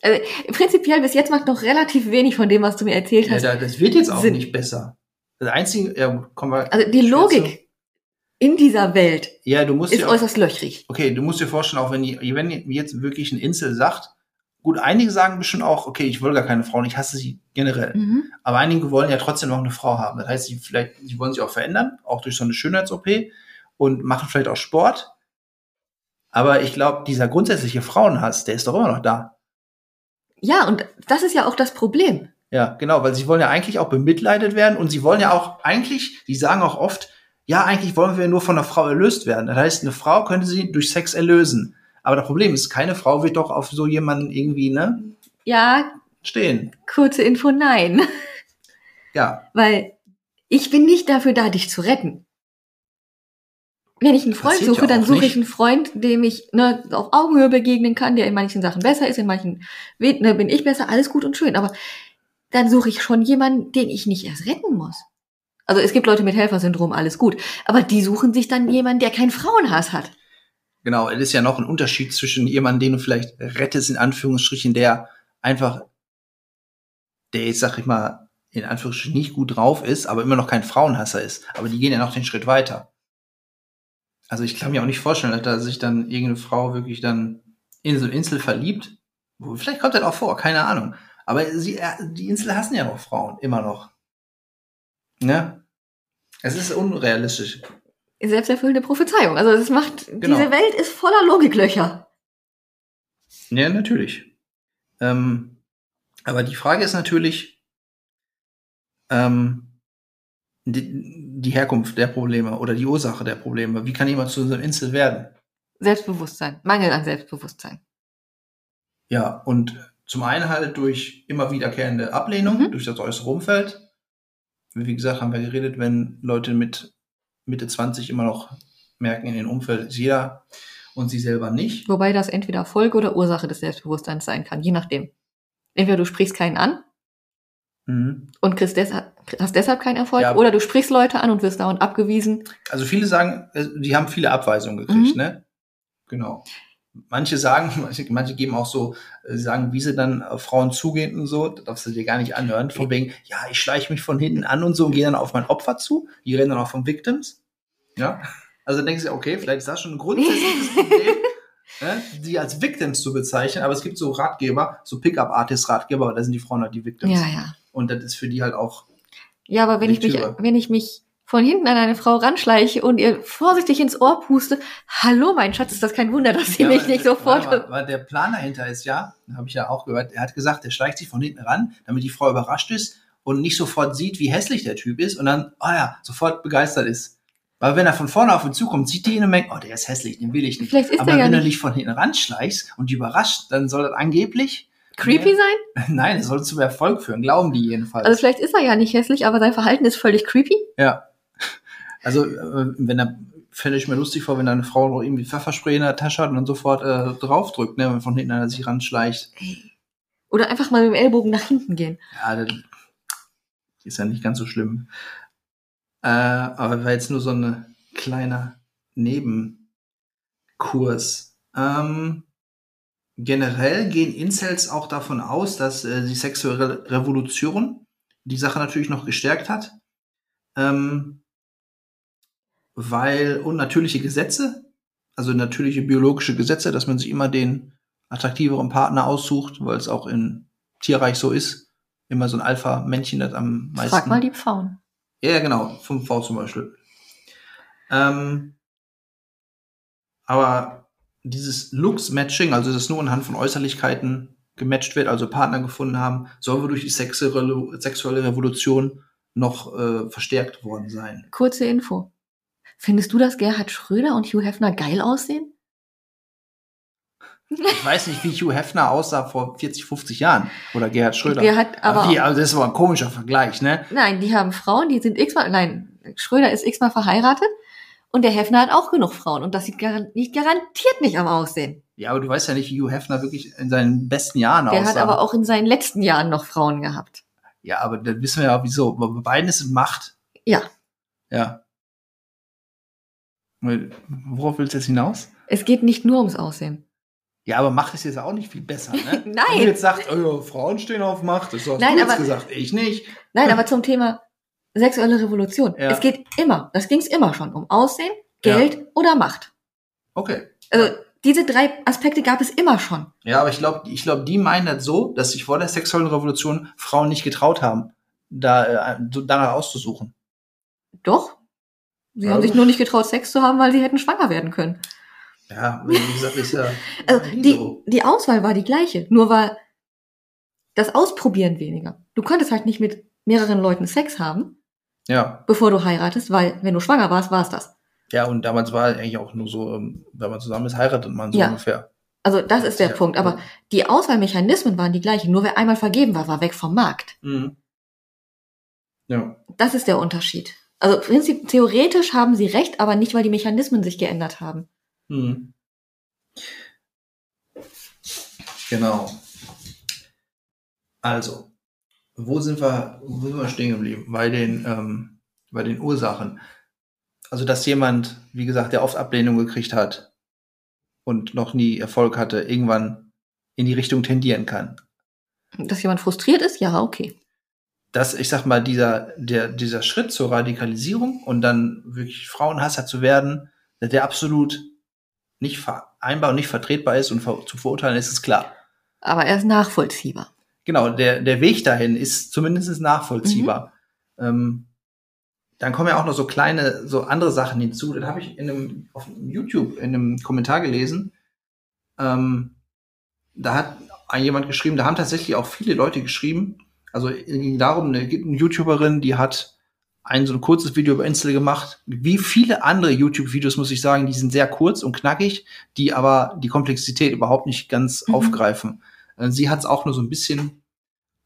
Also, prinzipiell bis jetzt macht noch relativ wenig von dem, was du mir erzählt hast. Ja, das wird jetzt auch Sinn. nicht besser. Das einzige, ja, kommen wir. Also die Logik in dieser Welt ja, du musst ist äußerst löchrig. Okay, du musst dir vorstellen, auch wenn, die, wenn jetzt wirklich ein Insel sagt, Gut, einige sagen bestimmt auch, okay, ich will gar keine Frauen, ich hasse sie generell. Mhm. Aber einige wollen ja trotzdem noch eine Frau haben. Das heißt, sie vielleicht, sie wollen sich auch verändern, auch durch so eine Schönheits-OP und machen vielleicht auch Sport. Aber ich glaube, dieser grundsätzliche Frauenhass, der ist doch immer noch da. Ja, und das ist ja auch das Problem. Ja, genau, weil sie wollen ja eigentlich auch bemitleidet werden und sie wollen ja auch eigentlich, die sagen auch oft, ja, eigentlich wollen wir nur von einer Frau erlöst werden. Das heißt, eine Frau könnte sie durch Sex erlösen. Aber das Problem ist, keine Frau wird doch auf so jemanden irgendwie, ne? Ja. Stehen. Kurze Info, nein. Ja. Weil ich bin nicht dafür da, dich zu retten. Wenn ich einen Freund suche, ja dann suche nicht. ich einen Freund, dem ich ne, auf Augenhöhe begegnen kann, der in manchen Sachen besser ist, in manchen ne, bin ich besser, alles gut und schön. Aber dann suche ich schon jemanden, den ich nicht erst retten muss. Also es gibt Leute mit Helfersyndrom, alles gut. Aber die suchen sich dann jemanden, der keinen Frauenhass hat. Genau, es ist ja noch ein Unterschied zwischen jemandem, den du vielleicht rettest, in Anführungsstrichen, der einfach, der jetzt, sag ich mal, in Anführungsstrichen nicht gut drauf ist, aber immer noch kein Frauenhasser ist. Aber die gehen ja noch den Schritt weiter. Also ich kann mir auch nicht vorstellen, dass sich dann irgendeine Frau wirklich dann in so eine Insel verliebt. Vielleicht kommt das auch vor, keine Ahnung. Aber sie, die Insel hassen ja noch Frauen, immer noch. Ne? Es ist unrealistisch selbsterfüllende Prophezeiung. Also es macht, genau. diese Welt ist voller Logiklöcher. Ja, natürlich. Ähm, aber die Frage ist natürlich ähm, die, die Herkunft der Probleme oder die Ursache der Probleme. Wie kann jemand zu so einer Insel werden? Selbstbewusstsein, Mangel an Selbstbewusstsein. Ja, und zum einen halt durch immer wiederkehrende Ablehnung, mhm. durch das äußere Umfeld. Wie gesagt, haben wir geredet, wenn Leute mit Mitte 20 immer noch merken, in dem Umfeld ist jeder und sie selber nicht. Wobei das entweder Folge oder Ursache des Selbstbewusstseins sein kann, je nachdem. Entweder du sprichst keinen an mhm. und kriegst deshalb, hast deshalb keinen Erfolg, ja. oder du sprichst Leute an und wirst dauernd abgewiesen. Also viele sagen, äh, die haben viele Abweisungen gekriegt, mhm. ne? Genau. Manche sagen, manche, manche geben auch so, äh, sagen, wie sie dann auf Frauen zugehen und so, das darfst du dir gar nicht anhören, von wegen, ja, ich schleiche mich von hinten an und so und gehe dann auf mein Opfer zu, die rennen dann auch vom Victims. Ja. Also denkst du, okay, vielleicht ist das schon ein grundsätzliches Problem, ne, die als Victims zu bezeichnen, aber es gibt so Ratgeber, so Pickup-Artist-Ratgeber, aber da sind die Frauen halt die Victims. Ja, ja. Und das ist für die halt auch. Ja, aber wenn ich mich, wenn ich mich von hinten an eine Frau ranschleiche und ihr vorsichtig ins Ohr puste, hallo mein Schatz, ist das kein Wunder, dass sie ja, mich nicht sofort... Aber, aber der Plan dahinter ist ja, habe ich ja auch gehört, er hat gesagt, er schleicht sich von hinten ran, damit die Frau überrascht ist und nicht sofort sieht, wie hässlich der Typ ist und dann, ah oh ja, sofort begeistert ist. Weil wenn er von vorne auf ihn zukommt, sieht die ihn und denkt, oh, der ist hässlich, den will ich nicht. Vielleicht ist Aber wenn ja du dich von hinten ranschleichst und die überrascht, dann soll das angeblich creepy sein? Nein, es soll zum Erfolg führen, glauben die jedenfalls. Also vielleicht ist er ja nicht hässlich, aber sein Verhalten ist völlig creepy. Ja. Also, äh, wenn er, fände ich mir lustig vor, wenn eine Frau noch irgendwie Pfefferspray in der Tasche hat und dann sofort äh, draufdrückt, ne, wenn von hinten einer sich ranschleicht. Oder einfach mal mit dem Ellbogen nach hinten gehen. Ja, das ist ja nicht ganz so schlimm. Äh, aber war jetzt nur so ein kleiner Nebenkurs. Ähm, generell gehen Incels auch davon aus, dass äh, die sexuelle Revolution die Sache natürlich noch gestärkt hat. Ähm, weil unnatürliche Gesetze, also natürliche biologische Gesetze, dass man sich immer den attraktiveren Partner aussucht, weil es auch im Tierreich so ist, immer so ein Alpha-Männchen das am meisten. Frag mal die Pfauen. Ja, genau, 5V zum Beispiel. Ähm, aber dieses Looks-Matching, also dass nur anhand von Äußerlichkeiten gematcht wird, also Partner gefunden haben, soll wohl durch die sexuelle, sexuelle Revolution noch äh, verstärkt worden sein. Kurze Info. Findest du, dass Gerhard Schröder und Hugh Hefner geil aussehen? Ich weiß nicht, wie Hugh Hefner aussah vor 40, 50 Jahren. Oder Gerhard Schröder. Gerhard, aber. Wie, also das ist aber ein komischer Vergleich, ne? Nein, die haben Frauen, die sind x-mal, nein, Schröder ist x-mal verheiratet. Und der Hefner hat auch genug Frauen. Und das sieht garantiert, garantiert nicht am Aussehen. Ja, aber du weißt ja nicht, wie Hugh Hefner wirklich in seinen besten Jahren aussah. Der hat aber auch in seinen letzten Jahren noch Frauen gehabt. Ja, aber dann wissen wir ja, wieso. Bei beiden ist es Macht. Ja. Ja. Worauf willst du jetzt hinaus? Es geht nicht nur ums Aussehen. Ja, aber Macht ist jetzt auch nicht viel besser, ne? Nein. Wenn du jetzt sagst, oh, Frauen stehen auf Macht, das hast Nein, du jetzt aber, gesagt, ich nicht. Nein, aber zum Thema sexuelle Revolution. Ja. Es geht immer, das ging es immer schon, um Aussehen, Geld Ja. oder Macht. Okay. Also diese drei Aspekte gab es immer schon. Ja, aber ich glaube, ich glaub, die meinen das so, dass sich vor der sexuellen Revolution Frauen nicht getraut haben, da äh, danach auszusuchen. Doch. Sie Ja, haben sich nur nicht getraut, Sex zu haben, weil sie hätten schwanger werden können. Ja, wie gesagt, ist ja Also die, so. die Auswahl war die gleiche, nur war das Ausprobieren weniger. Du konntest halt nicht mit mehreren Leuten Sex haben, Ja, bevor du heiratest, weil wenn du schwanger warst, war es das. ja, und damals war eigentlich auch nur so, ähm, wenn man zusammen ist, heiratet man so Ja. ungefähr. Also das ist der Ja. Punkt. Aber die Auswahlmechanismen waren die gleichen. Nur wer einmal vergeben war, war weg vom Markt. Mhm. Ja. Das ist der Unterschied. Also prinzip, theoretisch haben sie recht, aber nicht, weil die Mechanismen sich geändert haben. Mhm. Genau. Also, wo sind wir, wo sind wir stehen geblieben? Bei den, ähm, bei den Ursachen. Also, dass jemand, wie gesagt, der oft Ablehnung gekriegt hat und noch nie Erfolg hatte, irgendwann in die Richtung tendieren kann. Dass jemand frustriert ist, ja, okay. Dass, ich sag mal, dieser, der, dieser Schritt zur Radikalisierung und dann wirklich Frauenhasser zu werden, der absolut nicht vereinbar und nicht vertretbar ist und zu verurteilen ist, ist klar. Aber er ist nachvollziehbar. Genau, der, der Weg dahin ist zumindest nachvollziehbar. Ähm, dann kommen ja auch noch so kleine, so andere Sachen hinzu. Das habe ich in einem, auf YouTube in einem Kommentar gelesen. Ähm, da hat ein jemand geschrieben, da haben tatsächlich auch viele Leute geschrieben. Also ging darum, es gibt eine YouTuberin, die hat ein so ein kurzes Video über Insel gemacht. Wie viele andere YouTube-Videos, muss ich sagen, die sind sehr kurz und knackig, die aber die Komplexität überhaupt nicht ganz Mhm. aufgreifen. Äh, Sie hat es auch nur so ein bisschen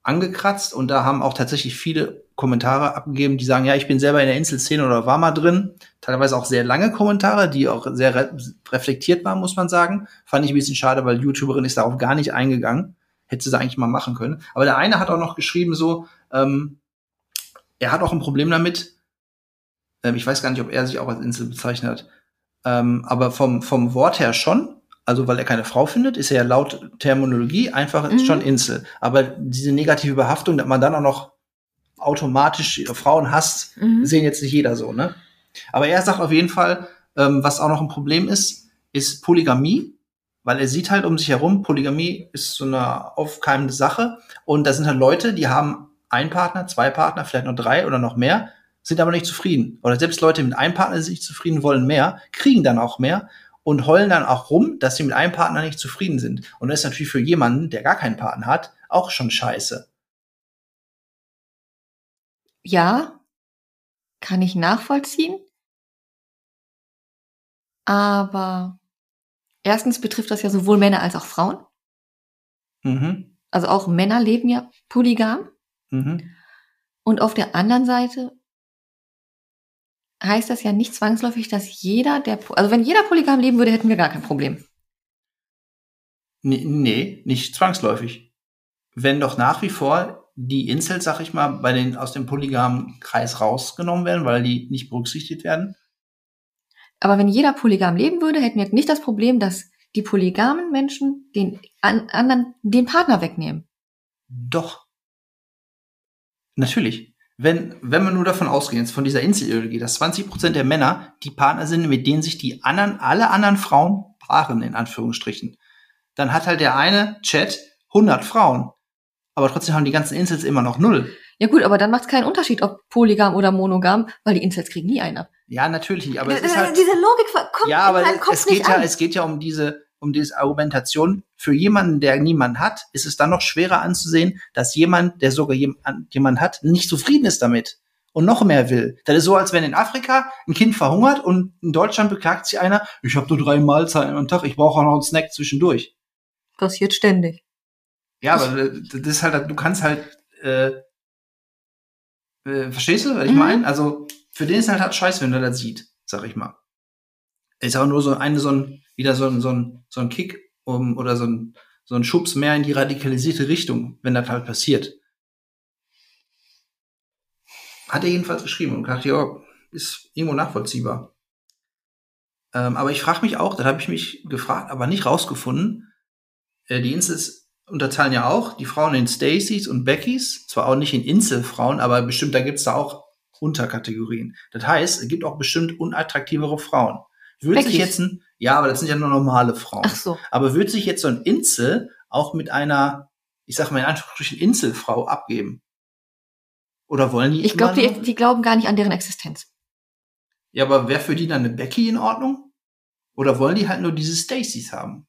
angekratzt und da haben auch tatsächlich viele Kommentare abgegeben, die sagen, ja, ich bin selber in der Inselszene oder war mal drin. Teilweise auch sehr lange Kommentare, die auch sehr re reflektiert waren, muss man sagen. Fand ich ein bisschen schade, weil YouTuberin ist darauf gar nicht eingegangen. Hätte sie eigentlich mal machen können. Aber der eine hat auch noch geschrieben so, ähm, er hat auch ein Problem damit. Ähm, ich weiß gar nicht, ob er sich auch als Insel bezeichnet hat. Ähm, aber vom, vom Wort her schon. Also, weil er keine Frau findet, ist er ja laut Terminologie einfach Mhm. schon Insel. Aber diese negative Behaftung, dass man dann auch noch automatisch Frauen hasst, Mhm. sehen jetzt nicht jeder so, ne? Aber er sagt auf jeden Fall, ähm, was auch noch ein Problem ist, ist Polygamie, weil er sieht halt um sich herum, Polygamie ist so eine aufkeimende Sache und da sind halt Leute, die haben einen Partner, zwei Partner, vielleicht noch drei oder noch mehr, sind aber nicht zufrieden. Oder selbst Leute mit einem Partner sind nicht zufrieden, wollen mehr, kriegen dann auch mehr und heulen dann auch rum, dass sie mit einem Partner nicht zufrieden sind. Und das ist natürlich für jemanden, der gar keinen Partner hat, auch schon scheiße. Ja, kann ich nachvollziehen. Aber erstens betrifft das ja sowohl Männer als auch Frauen. Mhm. Also auch Männer leben ja polygam. Mhm. Und auf der anderen Seite heißt das ja nicht zwangsläufig, dass jeder, der, also wenn jeder polygam leben würde, hätten wir gar kein Problem. Nee, nee, nicht zwangsläufig. Wenn doch nach wie vor die Incels, sag ich mal, bei den aus dem polygamen Kreis rausgenommen werden, weil die nicht berücksichtigt werden. Aber wenn jeder polygam leben würde, hätten wir nicht das Problem, dass die polygamen Menschen den an, anderen den Partner wegnehmen. Doch. Natürlich. Wenn, wenn man nur davon ausgeht, jetzt von dieser Inselideologie, dass 20 Prozent der Männer die Partner sind, mit denen sich die anderen, alle anderen Frauen paaren, in Anführungsstrichen, dann hat halt der eine Chat 100 Frauen. Aber trotzdem haben die ganzen Insels immer noch null. Ja gut, aber dann macht es keinen Unterschied, ob polygam oder monogam, weil die Insels kriegen nie einen ab. Ja, natürlich, aber es Äh, ist halt, Diese Logik kommt ja, aber Kopf es geht nicht ja, an. es geht ja um diese, um diese Argumentation. Für jemanden, der niemanden hat, ist es dann noch schwerer anzusehen, dass jemand, der sogar jemanden jemand hat, nicht zufrieden ist damit und noch mehr will. Das ist so, als wenn in Afrika ein Kind verhungert und in Deutschland beklagt sich einer, ich habe nur drei Mahlzeiten am Tag, ich brauche auch noch einen Snack zwischendurch. Passiert ständig. Ja, aber äh, das ist halt, du kannst halt, äh, äh, verstehst du, was ich Mhm. meine? Also für den ist halt halt scheiße, wenn er das sieht, sag ich mal. Ist auch nur so eine, so ein, wieder so ein, so ein, so ein Kick um, oder so ein, so ein Schubs mehr in die radikalisierte Richtung, wenn das halt passiert. Hat er jedenfalls geschrieben und dachte, ja, ist irgendwo nachvollziehbar. Ähm, aber ich frage mich auch, da habe ich mich gefragt, aber nicht rausgefunden. Äh, die Insels unterteilen ja auch die Frauen in Stacys und Beckys, zwar auch nicht in Inselfrauen, aber bestimmt, da gibt's da auch Unterkategorien. Das heißt, es gibt auch bestimmt unattraktivere Frauen. Würde sich Beckys? jetzt ein, ja, aber das sind ja nur normale Frauen. Ach so. Aber würde sich jetzt so ein Insel auch mit einer, ich sag mal in Anführungsstrichen, Inselfrau abgeben? Oder wollen die Ich glaube, die, die glauben gar nicht an deren Existenz. Ja, aber wäre für die dann eine Becky in Ordnung? Oder wollen die halt nur diese Stacys haben?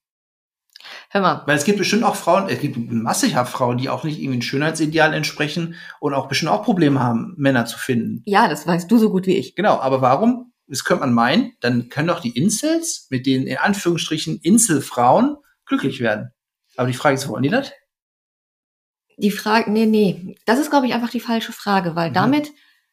Hör mal, Weil es gibt bestimmt auch Frauen, es gibt massig Frauen, die auch nicht irgendwie ein Schönheitsideal entsprechen und auch bestimmt auch Probleme haben, Männer zu finden. ja, das weißt du so gut wie ich. Genau, aber warum? Das könnte man meinen, dann können doch die Insels mit den in Anführungsstrichen Inselfrauen glücklich werden. Aber die Frage ist, wollen die das? Die Frage, nee, nee, das ist, glaube ich, einfach die falsche Frage, weil Mhm. damit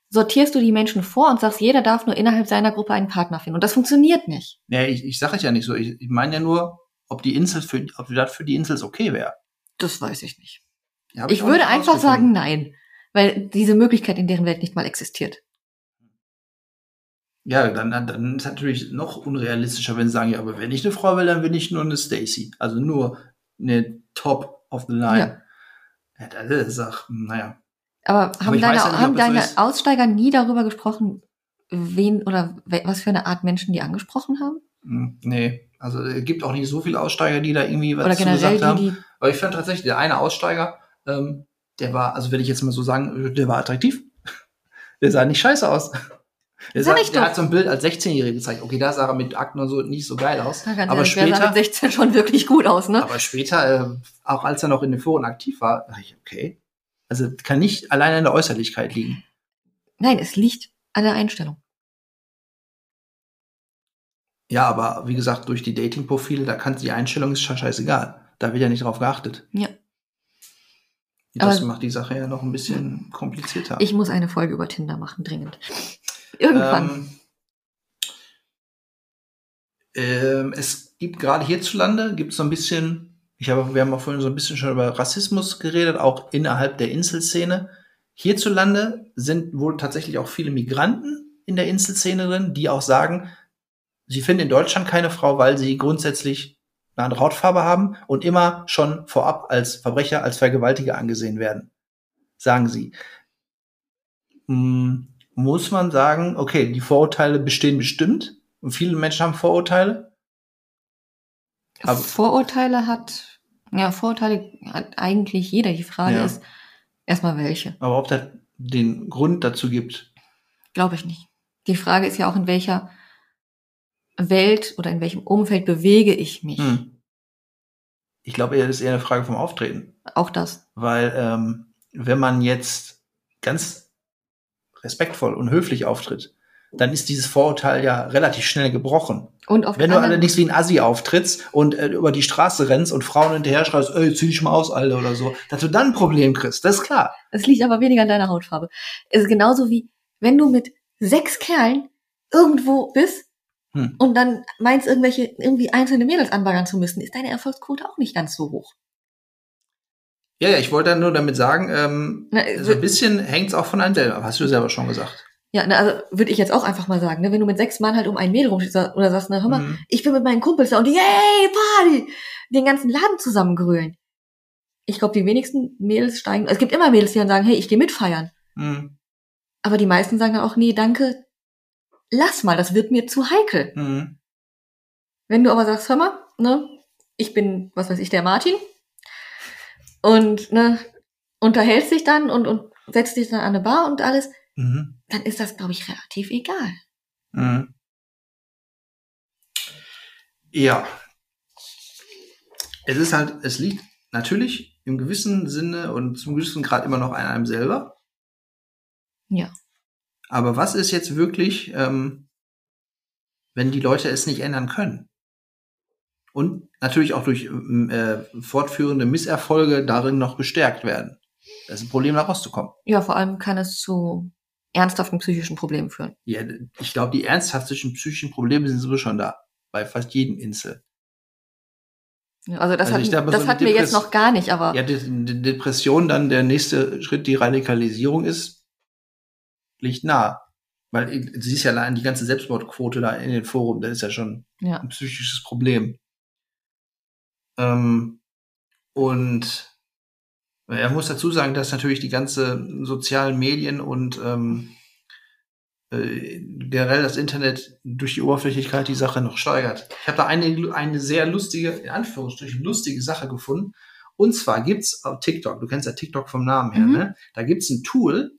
sortierst du die Menschen vor und sagst, jeder darf nur innerhalb seiner Gruppe einen Partner finden. Und das funktioniert nicht. Ja, ich, ich sage es ja nicht so. Ich, ich meine ja nur, ob die Insel für, ob das für die Insels okay wäre. Das weiß ich nicht. Ja, Ich auch würde einfach sagen, nein. Weil diese Möglichkeit in deren Welt nicht mal existiert. Ja, dann, dann ist natürlich noch unrealistischer, wenn sie sagen, ja, aber wenn ich eine Frau will, dann will ich nur eine Stacy. Also nur eine Top of the Line. Ja, das ist auch, naja. Aber haben ich deine, ja nicht, haben so deine ist. Aussteiger nie darüber gesprochen, wen oder was für eine Art Menschen die angesprochen haben? Hm, Nee, also es gibt auch nicht so viele Aussteiger, die da irgendwie was Oder zu generell gesagt haben. die, die. Aber ich fand tatsächlich, der eine Aussteiger, ähm, der war, also wenn ich jetzt mal so sagen, der war attraktiv. Der sah nicht scheiße aus. Der, sah, ich der hat so ein Bild als 16-Jähriger gezeigt. Okay, da sah er mit Akten und so nicht so geil aus. Ja, aber ehrlich, wer sah später, mit 16 schon wirklich gut aus, ne? aber später, äh, auch als er noch in den Foren aktiv war, dachte ich, okay. Also kann nicht allein an der Äußerlichkeit liegen. Nein, es liegt an der Einstellung. Ja, aber wie gesagt, durch die Dating-Profile, da kann die Einstellung ist schon scheißegal. Da wird ja nicht drauf geachtet. Ja. Das Aber- macht die Sache ja noch ein bisschen komplizierter. Ich muss eine Folge über Tinder machen, dringend. Irgendwann. Ähm, ähm, es gibt gerade hierzulande, gibt es so ein bisschen, ich habe, wir haben auch vorhin so ein bisschen schon über Rassismus geredet, auch innerhalb der Inselszene. Hierzulande sind wohl tatsächlich auch viele Migranten in der Inselszene drin, die auch sagen, sie finden in Deutschland keine Frau, weil sie grundsätzlich eine andere Hautfarbe haben und immer schon vorab als Verbrecher, als Vergewaltiger angesehen werden. Sagen sie. Hm, muss man sagen, okay, die Vorurteile bestehen bestimmt. Und viele Menschen haben Vorurteile. aber- Vorurteile hat, ja, Vorurteile hat eigentlich jeder. Die Frage Ja. ist erstmal welche. Aber ob das den Grund dazu gibt, Glaube ich nicht. Die Frage ist ja auch, in welcher Welt oder in welchem Umfeld bewege ich mich. hm. ich glaube, das ist eher eine Frage vom Auftreten. Auch das. Weil ähm, wenn man jetzt ganz respektvoll und höflich auftritt, dann ist dieses Vorurteil ja relativ schnell gebrochen. Und auf Wenn du allerdings wie ein Assi auftrittst und äh, über die Straße rennst und Frauen hinterher schreist, ey, zieh dich mal aus, Alter, oder so, dass du dann ein Problem kriegst, das ist klar. Es liegt aber weniger an deiner Hautfarbe. Es ist genauso wie, wenn du mit sechs Kerlen irgendwo bist Hm. und dann meinst, irgendwelche, irgendwie einzelne Mädels anbaggern zu müssen, ist deine Erfolgsquote auch nicht ganz so hoch. Ja, ja, ich wollte nur damit sagen, ähm, Na, so ein bisschen hängt's auch von einem selber, ab, hast du selber schon gesagt. Ja, na, also würde ich jetzt auch einfach mal sagen, ne, wenn du mit sechs Mann halt um ein Mädel rumstehst oder sagst, na hör mal, Mhm. ich bin mit meinen Kumpels da und die, yay, Party, den ganzen Laden zusammengrölen. Ich glaube, die wenigsten Mädels steigen, es gibt immer Mädels, die dann sagen, hey, ich gehe mitfeiern. Mhm. Aber die meisten sagen auch, nee, danke, lass mal, das wird mir zu heikel. Mhm. Wenn du aber sagst, hör mal, ne, ich bin, was weiß ich, der Martin und ne, unterhältst dich dann und, und setzt dich dann an eine Bar und alles, Mhm. dann ist das, glaube ich, relativ egal. Mhm. Ja. Es ist halt, es liegt natürlich im gewissen Sinne und zum gewissen Grad immer noch an einem selber. Ja. Aber was ist jetzt wirklich, ähm, wenn die Leute es nicht ändern können? Und natürlich auch durch ähm, äh, fortführende Misserfolge darin noch bestärkt werden. Das ist ein Problem, da rauszukommen. Ja, vor allem kann es zu ernsthaften psychischen Problemen führen. Ja, ich glaube, die ernsthaftesten psychischen Probleme sind sowieso schon da. Bei fast jedem Insel. Ja, Also das, Also hatten, glaube, das so hatten wir jetzt noch gar nicht, aber Ja, die, die Depression, dann der nächste Schritt, die Radikalisierung ist, liegt nah. Weil äh, du siehst ja allein die ganze Selbstmordquote da in den Foren, das ist ja schon ja. ein psychisches Problem. Ähm, und er muss dazu sagen, dass natürlich die ganze sozialen Medien und ähm, äh, generell das Internet durch die Oberflächlichkeit die Sache noch steigert. Ich habe da eine, eine sehr lustige, in Anführungsstrichen, lustige Sache gefunden. Und zwar gibt's auf TikTok, du kennst ja TikTok vom Namen her, Mhm. ne? Da gibt's ein Tool,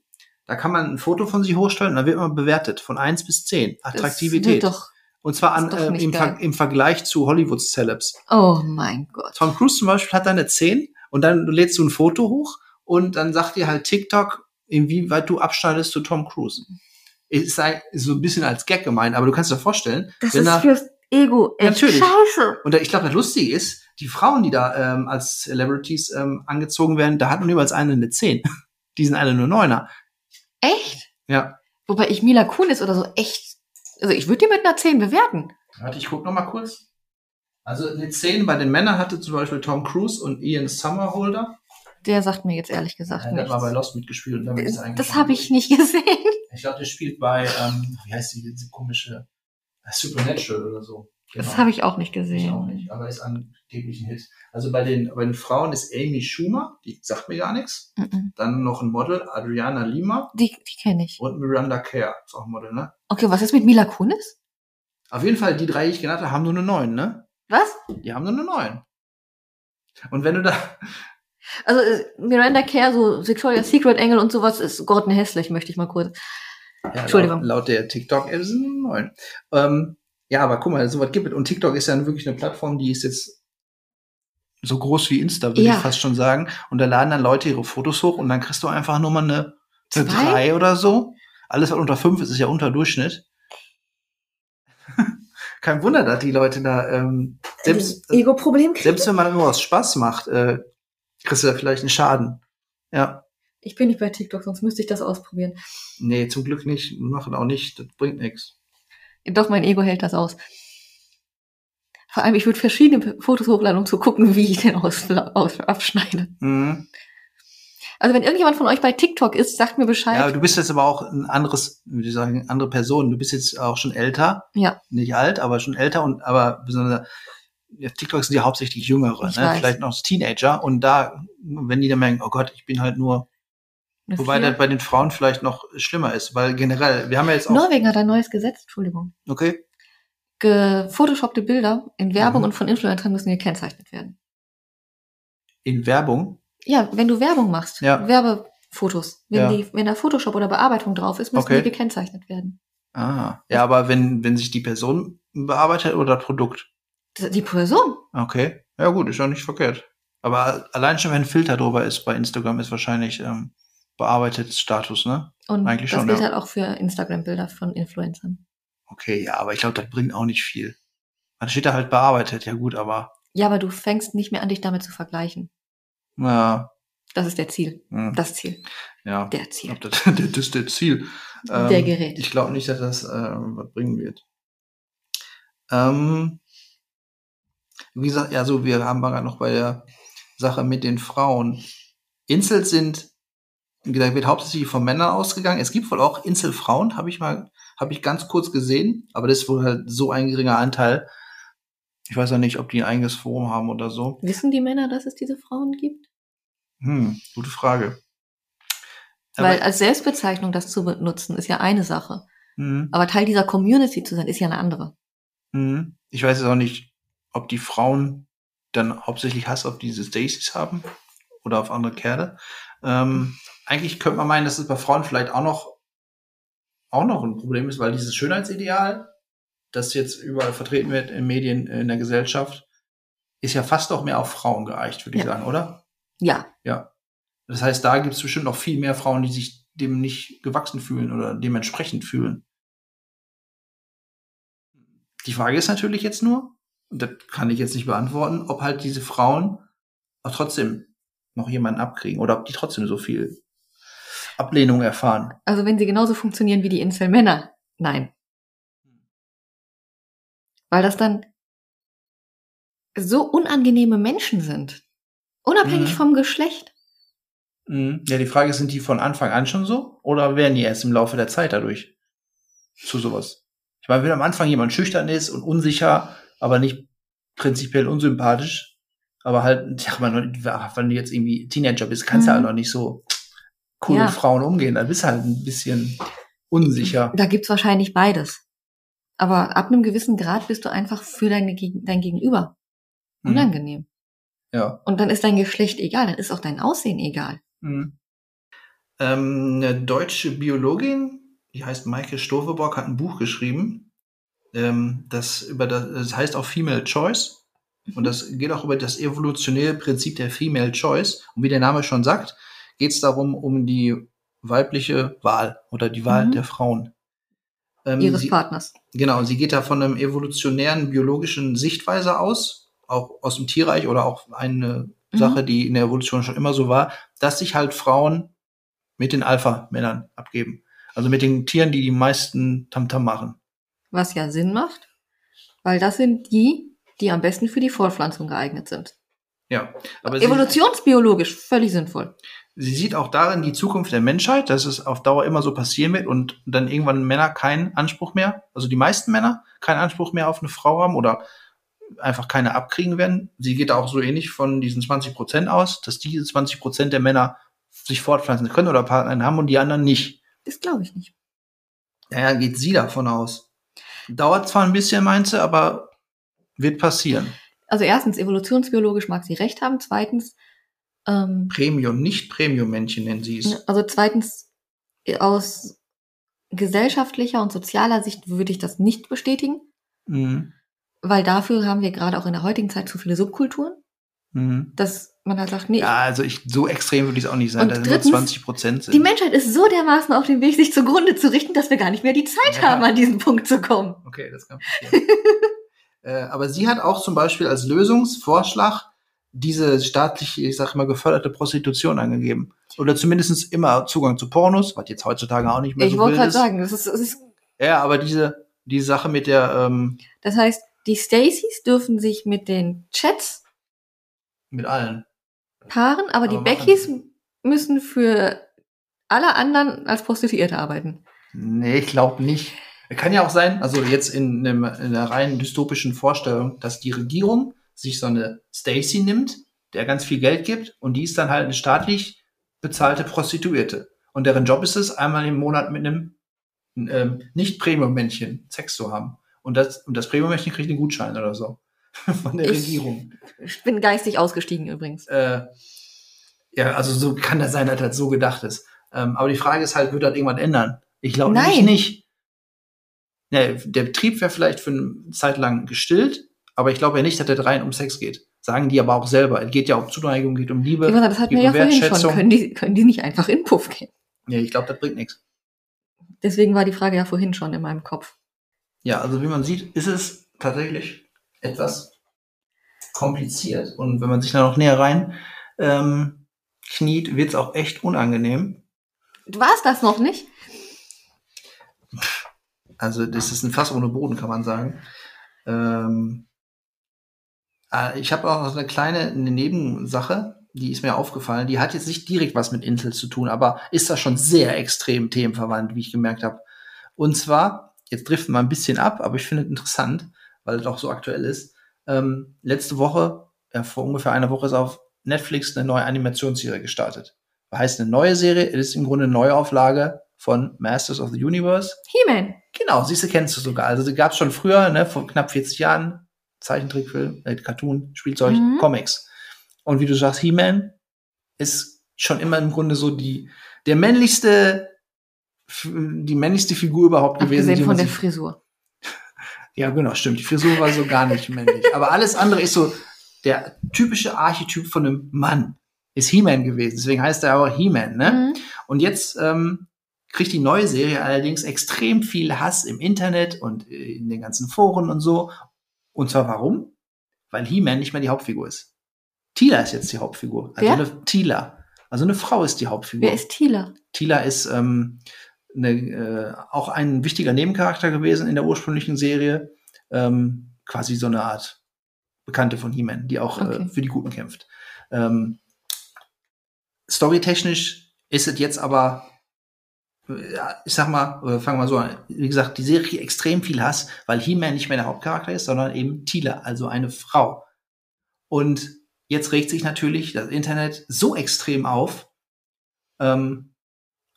da kann man ein Foto von sich hochstellen und dann wird man bewertet von eins bis zehn Das Attraktivität. wird Doch, Und zwar an, äh, im, Ver im Vergleich zu Hollywood-Celebs. oh mein Gott. Tom Cruise zum Beispiel hat da eine 10 und dann lädst du ein Foto hoch und dann sagt dir halt TikTok, inwieweit du abschneidest zu Tom Cruise. Ist ein- ist so ein bisschen als Gag gemeint, aber du kannst dir vorstellen, Das ist da, fürs Ego echt Natürlich. scheiße. und da, ich glaube, das Lustige ist, die Frauen, die da ähm, als Celebrities ähm, angezogen werden, da hatten jeweils eine eine 10. Die sind alle nur Neuner. Echt? Ja. Wobei ich Mila Kunis oder so echt, also ich würde die mit einer 10 bewerten. Warte, ich guck noch mal kurz. Also eine 10 bei den Männern hatte zum Beispiel Tom Cruise und Ian Somerhalder. Der sagt mir jetzt ehrlich gesagt Ja, der hat mal bei. Lost mitgespielt. und damit ist eigentlich Das habe ich nicht gesehen. Ich glaube, der spielt bei, ähm, wie heißt die, diese komische äh, Supernatural oder so. Das habe ich auch nicht Genau. ich auch gesehen. nicht, aber ist angeblich ein Hit. Also bei den, bei den Frauen ist Amy Schumer, die sagt mir gar nichts. Mhm. Dann noch ein Model, Adriana Lima Die, die kenne ich. und Miranda Kerr, ist auch ein Model, ne? Okay, was ist mit Mila Kunis? Auf jeden Fall, die drei, die ich genannt habe, haben nur eine 9, ne? Was? Die haben nur eine 9. Und wenn du da, Also äh, Miranda Kerr, so Victoria's Secret Engel und sowas ist Gordon hässlich, möchte ich mal kurz. ja, Entschuldigung. Laut, laut der TikTok-App sind eine 9. Ähm, ja, aber guck mal, sowas gibt es. Und TikTok ist ja wirklich eine Plattform, die ist jetzt so groß wie Insta, würde Ja. ich fast schon sagen. Und da laden dann Leute ihre Fotos hoch und dann kriegst du einfach nur mal eine, eine? 3 oder so. Alles was unter 5 ist, ist ja unter Durchschnitt. Kein Wunder, dass die Leute da, ähm, selbst, Ego-Problem. selbst wenn man nur aus Spaß macht, äh, kriegst du da vielleicht einen Schaden. Ja. Ich bin nicht bei TikTok, sonst müsste ich das ausprobieren. Nee, zum Glück nicht. Machen auch nicht. Das bringt nichts. Doch, mein Ego hält das aus. Vor allem, ich würde verschiedene Fotos hochladen, um zu gucken, wie ich den aus, aus, abschneide. Mhm. Also wenn irgendjemand von euch bei TikTok ist, sagt mir Bescheid. Ja, du bist jetzt aber auch ein anderes, wie ich sagen, andere Person. Du bist jetzt auch schon älter. Ja. Nicht alt, aber schon älter und aber besonders TikTok sind ja hauptsächlich Jüngere, Ich ne? weiß. vielleicht noch Teenager. Und da, wenn die dann merken, oh Gott, ich bin halt nur, wobei das bei den Frauen vielleicht noch schlimmer ist, weil generell, wir haben ja jetzt auch, Norwegen hat ein neues Gesetz, Entschuldigung. okay, Gefotoshoppte Bilder in Werbung Mhm. und von Influencern müssen gekennzeichnet werden. in Werbung, Ja, wenn du Werbung machst, Ja. Werbefotos, wenn, Ja. die, wenn da Photoshop oder Bearbeitung drauf ist, müssen Okay. die gekennzeichnet werden. ah, ja, aber wenn, wenn sich die Person bearbeitet oder das Produkt, Die Person. okay, ja gut, ist ja nicht verkehrt. Aber allein schon, wenn ein Filter drüber ist bei Instagram, ist wahrscheinlich ähm, bearbeitet Status, ne? Und Eigentlich das schon, gilt ja. halt auch für Instagram-Bilder von Influencern. Okay, ja, aber ich glaube, das bringt auch nicht viel. Dann steht da halt bearbeitet, ja gut, aber Ja, aber du fängst nicht mehr an, dich damit zu vergleichen. ja, Das ist der Ziel. hm, Das Ziel. ja. Der Ziel. glaub, das, das ist der Ziel. Ähm, Der Gerät. Ich glaube nicht, dass das ähm, was bringen wird. Ähm, wie gesagt, ja, so, wir haben gerade noch bei der Sache mit den Frauen. Insels sind, gesagt, wird hauptsächlich von Männern ausgegangen. Es gibt wohl auch Inselfrauen, habe ich mal, habe ich ganz kurz gesehen, aber das ist wohl halt so ein geringer Anteil. Ich weiß ja nicht, ob die ein eigenes Forum haben oder so. Wissen die Männer, dass es diese Frauen gibt? Hm, gute Frage. Weil als Selbstbezeichnung das zu benutzen, ist ja eine Sache. Mhm. Aber Teil dieser Community zu sein, ist ja eine andere. Mhm. Ich weiß jetzt auch nicht, ob die Frauen dann hauptsächlich Hass auf diese Stacys haben oder auf andere Kerle. Ähm, eigentlich könnte man meinen, dass es bei Frauen vielleicht auch noch auch noch ein Problem ist, weil dieses Schönheitsideal, das jetzt überall vertreten wird in Medien, in der Gesellschaft, ist ja fast auch mehr auf Frauen geeicht, würde ich sagen, oder? Ja. Ja. Das heißt, da gibt es bestimmt noch viel mehr Frauen, die sich dem nicht gewachsen fühlen oder dementsprechend fühlen. Die Frage ist natürlich jetzt nur, und das kann ich jetzt nicht beantworten, ob halt diese Frauen auch trotzdem noch jemanden abkriegen oder ob die trotzdem so viel Ablehnung erfahren. Also wenn sie genauso funktionieren wie die Incel-Männer, nein. Weil das dann so unangenehme Menschen sind. Unabhängig mhm. vom Geschlecht. Mhm. Ja, die Frage ist, sind die von Anfang an schon so? Oder werden die erst im Laufe der Zeit dadurch zu sowas? Ich meine, wenn am Anfang jemand schüchtern ist und unsicher, aber nicht prinzipiell unsympathisch, aber halt, ja, wenn du jetzt irgendwie Teenager bist, kannst du mhm. ja noch nicht so cool ja. mit Frauen umgehen. Da bist du halt ein bisschen unsicher. Da gibt's wahrscheinlich beides. Aber ab einem gewissen Grad bist du einfach für deine, dein Gegenüber mhm. unangenehm. Ja. Und dann ist dein Geschlecht egal, dann ist auch dein Aussehen egal. Mhm. Ähm, eine deutsche Biologin, die heißt Maike Stofeborg, hat ein Buch geschrieben. Ähm, das über das, das heißt auch Female Choice. Und das geht auch über das evolutionäre Prinzip der Female Choice. Und wie der Name schon sagt, geht es darum, um die weibliche Wahl oder die Wahl mhm. der Frauen. Ähm, Ihres sie, Partners. Genau, sie geht da von einem evolutionären biologischen Sichtweise aus, auch aus dem Tierreich oder auch eine mhm. Sache, die in der Evolution schon immer so war, dass sich halt Frauen mit den Alpha-Männern abgeben. Also mit den Tieren, die die meisten Tamtam -Tam machen. Was ja Sinn macht, weil das sind die, die am besten für die Fortpflanzung geeignet sind. Ja, aber evolutionsbiologisch völlig sinnvoll sie sieht auch darin die Zukunft der Menschheit, dass es auf Dauer immer so passieren wird und dann irgendwann Männer keinen Anspruch mehr, also die meisten Männer keinen Anspruch mehr auf eine Frau haben oder einfach keine abkriegen werden. Sie geht auch so ähnlich von diesen 20 Prozent aus, dass diese 20 Prozent der Männer sich fortpflanzen können oder Partner haben und die anderen nicht. Das glaube ich nicht. Naja, geht sie davon aus. Dauert zwar ein bisschen, meinte, aber wird passieren. Also erstens, evolutionsbiologisch mag sie recht haben. Zweitens, ähm, Premium, nicht Premium-Männchen nennen sie es. Also zweitens, aus gesellschaftlicher und sozialer Sicht würde ich das nicht bestätigen. Mhm. Weil dafür haben wir gerade auch in der heutigen Zeit zu viele Subkulturen. Mhm. Dass man halt sagt, nee. Ja, also ich, so extrem würde ich es auch nicht sein, dass drittens, nur 20 Prozent sind. Die Menschheit ist so dermaßen auf dem Weg, sich zugrunde zu richten, dass wir gar nicht mehr die Zeit ja. haben, an diesen Punkt zu kommen. Okay, das kann passieren. äh, aber sie hat auch zum Beispiel als Lösungsvorschlag diese staatlich, ich sag mal, geförderte Prostitution angegeben. Oder zumindest immer Zugang zu Pornos, was jetzt heutzutage auch nicht mehr ich so wollte gerade sagen, das ist, das ist. Ja, aber diese, die Sache mit der. Ähm, das heißt, die Stacys dürfen sich mit den Chats. Mit allen. Paaren, aber, aber die Beckys müssen für alle anderen als Prostituierte arbeiten. Nee, ich glaube nicht. Kann ja auch sein, also jetzt in, einem, in einer rein dystopischen Vorstellung, dass die Regierung sich so eine Stacy nimmt, der ganz viel Geld gibt und die ist dann halt eine staatlich bezahlte Prostituierte. Und deren Job ist es, einmal im Monat mit einem ähm, nicht Premium-Männchen Sex zu haben. Und das, und das Premium-Männchen kriegt einen Gutschein oder so. Von der ich, Regierung. Ich bin geistig ausgestiegen übrigens. Äh, ja, also so kann das sein, dass das so gedacht ist. Ähm, aber die Frage ist halt, wird das irgendwann ändern? Ich glaube nicht. Ja, der Betrieb wäre vielleicht für eine Zeit lang gestillt, aber ich glaube ja nicht, dass der rein um Sex geht. Sagen die aber auch selber. Es geht ja um Zuneigung, geht um Liebe. Ja, das hatten wir ja vorhin schon. Können die, können die nicht einfach in Puff gehen? Nee, ich glaube, das bringt nichts. Deswegen war die Frage ja vorhin schon in meinem Kopf. Ja, also wie man sieht, ist es tatsächlich etwas kompliziert. Und wenn man sich da noch näher rein ähm, kniet, wird es auch echt unangenehm. War es das noch nicht? Also das ist ein Fass ohne Boden, kann man sagen. Ähm, äh, ich habe auch noch eine kleine eine Nebensache, die ist mir aufgefallen. Die hat jetzt nicht direkt was mit Intel zu tun, aber ist da schon sehr extrem themenverwandt, wie ich gemerkt habe. Und zwar, jetzt driften wir ein bisschen ab, aber ich finde es interessant, weil es auch so aktuell ist. Ähm, letzte Woche, ja, vor ungefähr einer Woche ist auf Netflix eine neue Animationsserie gestartet. heißt eine neue Serie, es ist im Grunde eine Neuauflage von Masters of the Universe. He-Man. Genau, siehst du, kennst du sogar. Also die gab es schon früher, ne, vor knapp 40 Jahren. Zeichentrickfilm, äh, Cartoon, Spielzeug, mhm. Comics. Und wie du sagst, He-Man ist schon immer im Grunde so die, der männlichste, die männlichste Figur überhaupt Abgesehen gewesen. von der Frisur. Ja, genau, stimmt. Die Frisur war so gar nicht männlich. Aber alles andere ist so der typische Archetyp von einem Mann. Ist He-Man gewesen. Deswegen heißt er auch He-Man, ne? Mhm. Und jetzt ähm, kriegt die neue Serie allerdings extrem viel Hass im Internet und in den ganzen Foren und so. Und zwar warum? Weil He-Man nicht mehr die Hauptfigur ist. Tila ist jetzt die Hauptfigur. Also Wer? eine Tila. Also eine Frau ist die Hauptfigur. Wer ist Tila? Tila ist ähm, eine, äh, auch ein wichtiger Nebencharakter gewesen in der ursprünglichen Serie. Ähm, quasi so eine Art Bekannte von He-Man, die auch Okay. äh, für die Guten kämpft. Ähm, storytechnisch ist es jetzt aber, äh, ich sag mal, äh, fangen wir so an. Wie gesagt, die Serie extrem viel Hass, weil He-Man nicht mehr der Hauptcharakter ist, sondern eben Tila, also eine Frau. Und jetzt regt sich natürlich das Internet so extrem auf. Ähm,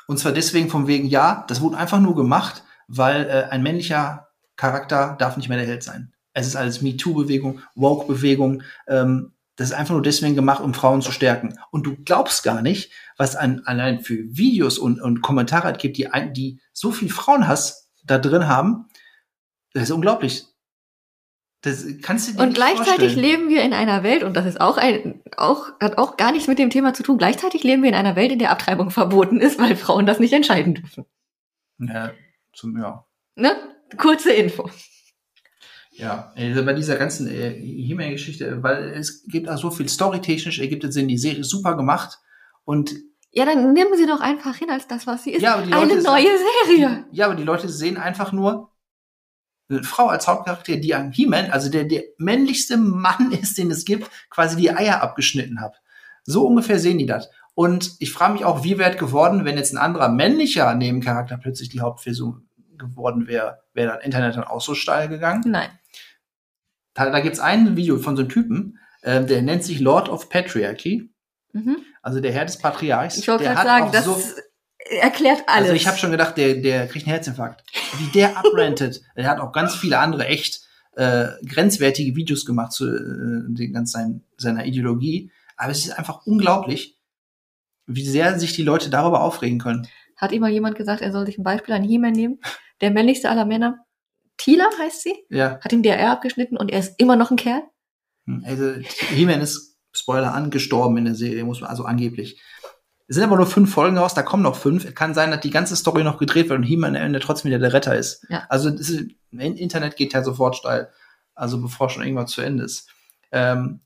und zwar deswegen von wegen, ja, das wurde einfach nur gemacht, weil äh, ein männlicher Charakter darf nicht mehr der Held sein. Es ist alles MeToo-Bewegung, Woke-Bewegung. Ähm, das ist einfach nur deswegen gemacht, um Frauen zu stärken. Und du glaubst gar nicht, was an, allein für Videos und, und Kommentare es gibt, die, ein- die so viel Frauenhass da drin haben. Das ist unglaublich. Das kannst du dir Und gleichzeitig vorstellen. leben wir in einer Welt, und das ist auch ein, auch, hat auch gar nichts mit dem Thema zu tun. Gleichzeitig leben wir in einer Welt, in der Abtreibung verboten ist, weil Frauen das nicht entscheiden dürfen. Ja, zum, ja. Ne? Kurze Info. Ja, also bei dieser ganzen äh, He-Man-Geschichte, weil es gibt auch so viel storytechnisch, ergibt es Sinn, die Serie ist super gemacht und Ja, dann nehmen sie doch einfach hin als das, was sie ist. Ja, aber die Eine Leute neue Serie. ja, aber die Leute sehen einfach nur eine Frau als Hauptcharakter, die an He-Man, also der, der männlichste Mann ist, den es gibt, quasi die Eier abgeschnitten hat. So ungefähr sehen die das. Und ich frage mich auch, wie wäre es geworden, wenn jetzt ein anderer männlicher Nebencharakter plötzlich die Hauptfigur geworden wäre, wäre das Internet dann auch so steil gegangen? Nein. Da, da gibt's ein Video von so einem Typen, ähm, der nennt sich Lord of Patriarchy, Mhm. also der Herr des Patriarchs. Ich wollte gerade sagen, das so- erklärt alles. Also ich habe schon gedacht, der, der kriegt einen Herzinfarkt. Wie der abrentet. der hat auch ganz viele andere echt äh, grenzwertige Videos gemacht zu äh, den ganz sein, seiner Ideologie. Aber es ist einfach unglaublich, wie sehr sich die Leute darüber aufregen können. Hat ihm mal jemand gesagt, er soll sich ein Beispiel an He-Man nehmen? Der männlichste aller Männer. Tila heißt sie, Ja. hat ihm DR abgeschnitten und er ist immer noch ein Kerl. Hm, Also He-Man ist, Spoiler an, gestorben in der Serie, muss man also angeblich. Es sind aber nur fünf Folgen raus, da kommen noch fünf. Es kann sein, dass die ganze Story noch gedreht wird und He-Man am Ende trotzdem wieder der Retter ist. Ja. Also das ist, Internet geht ja sofort steil. Also bevor schon irgendwas zu Ende ist. Ähm,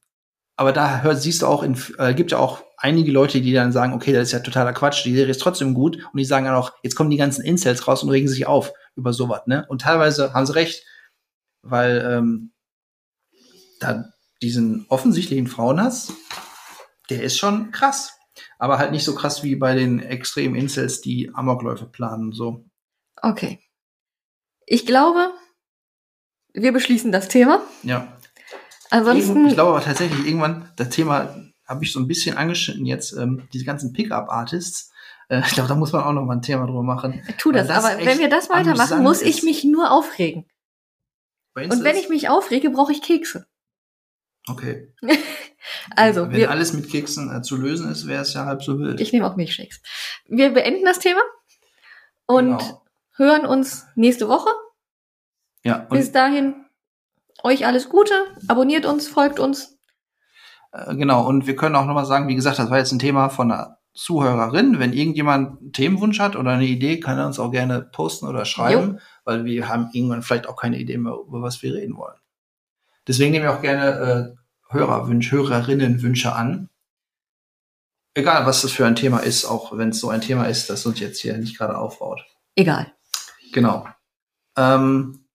aber da hör, siehst du auch, in, äh, gibt ja auch einige Leute, die dann sagen, okay, das ist ja totaler Quatsch, die Serie ist trotzdem gut. Und die sagen dann auch, jetzt kommen die ganzen Incels raus und regen sich auf über sowas. Ne? Und teilweise haben sie recht, weil ähm, da diesen offensichtlichen Frauenhass, der ist schon krass. Aber halt nicht so krass wie bei den extremen Incels, die Amokläufe planen so. Okay. Ich glaube, wir beschließen das Thema. Ja. Ansonsten, ich glaube aber tatsächlich irgendwann, das Thema habe ich so ein bisschen angeschnitten jetzt, ähm, diese ganzen Pickup-Artists. Äh, ich glaube, da muss man auch noch mal ein Thema drüber machen. tu das. das Aber wenn wir das weitermachen, muss ich mich nur aufregen. Und wenn ich mich aufrege, brauche ich Kekse. Okay. Also, Wenn wir, alles mit Keksen äh, zu lösen ist, wäre es ja halb so wild. ich nehme auch Milchshakes. Wir beenden das Thema und Genau. hören uns nächste Woche. Ja, Bis dahin, euch alles Gute. Abonniert uns, folgt uns. Äh, Genau, und wir können auch nochmal sagen, wie gesagt, das war jetzt ein Thema von einer Zuhörerin. Wenn irgendjemand einen Themenwunsch hat oder eine Idee, kann er uns auch gerne posten oder schreiben, weil wir haben irgendwann vielleicht auch keine Idee mehr, über was wir reden wollen. Deswegen nehmen wir auch gerne äh, Hörerwünsche, Hörerinnenwünsche an. Egal, was das für ein Thema ist, auch wenn es so ein Thema ist, das uns jetzt hier nicht gerade aufbaut. Egal. Genau. Ähm,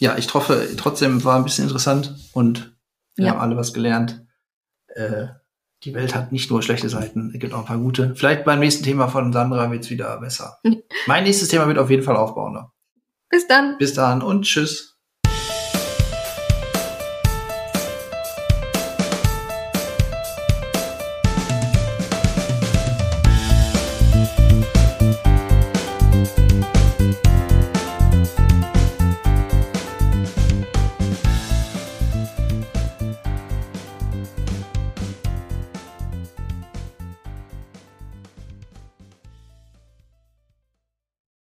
ja, ich hoffe, trotzdem war ein bisschen interessant und wir Ja. haben alle was gelernt. Äh, die Welt hat nicht nur schlechte Seiten, es gibt auch ein paar gute. Vielleicht beim nächsten Thema von Sandra wird's wieder besser. mein nächstes Thema wird auf jeden Fall aufbauender. Bis dann. Bis dann und tschüss.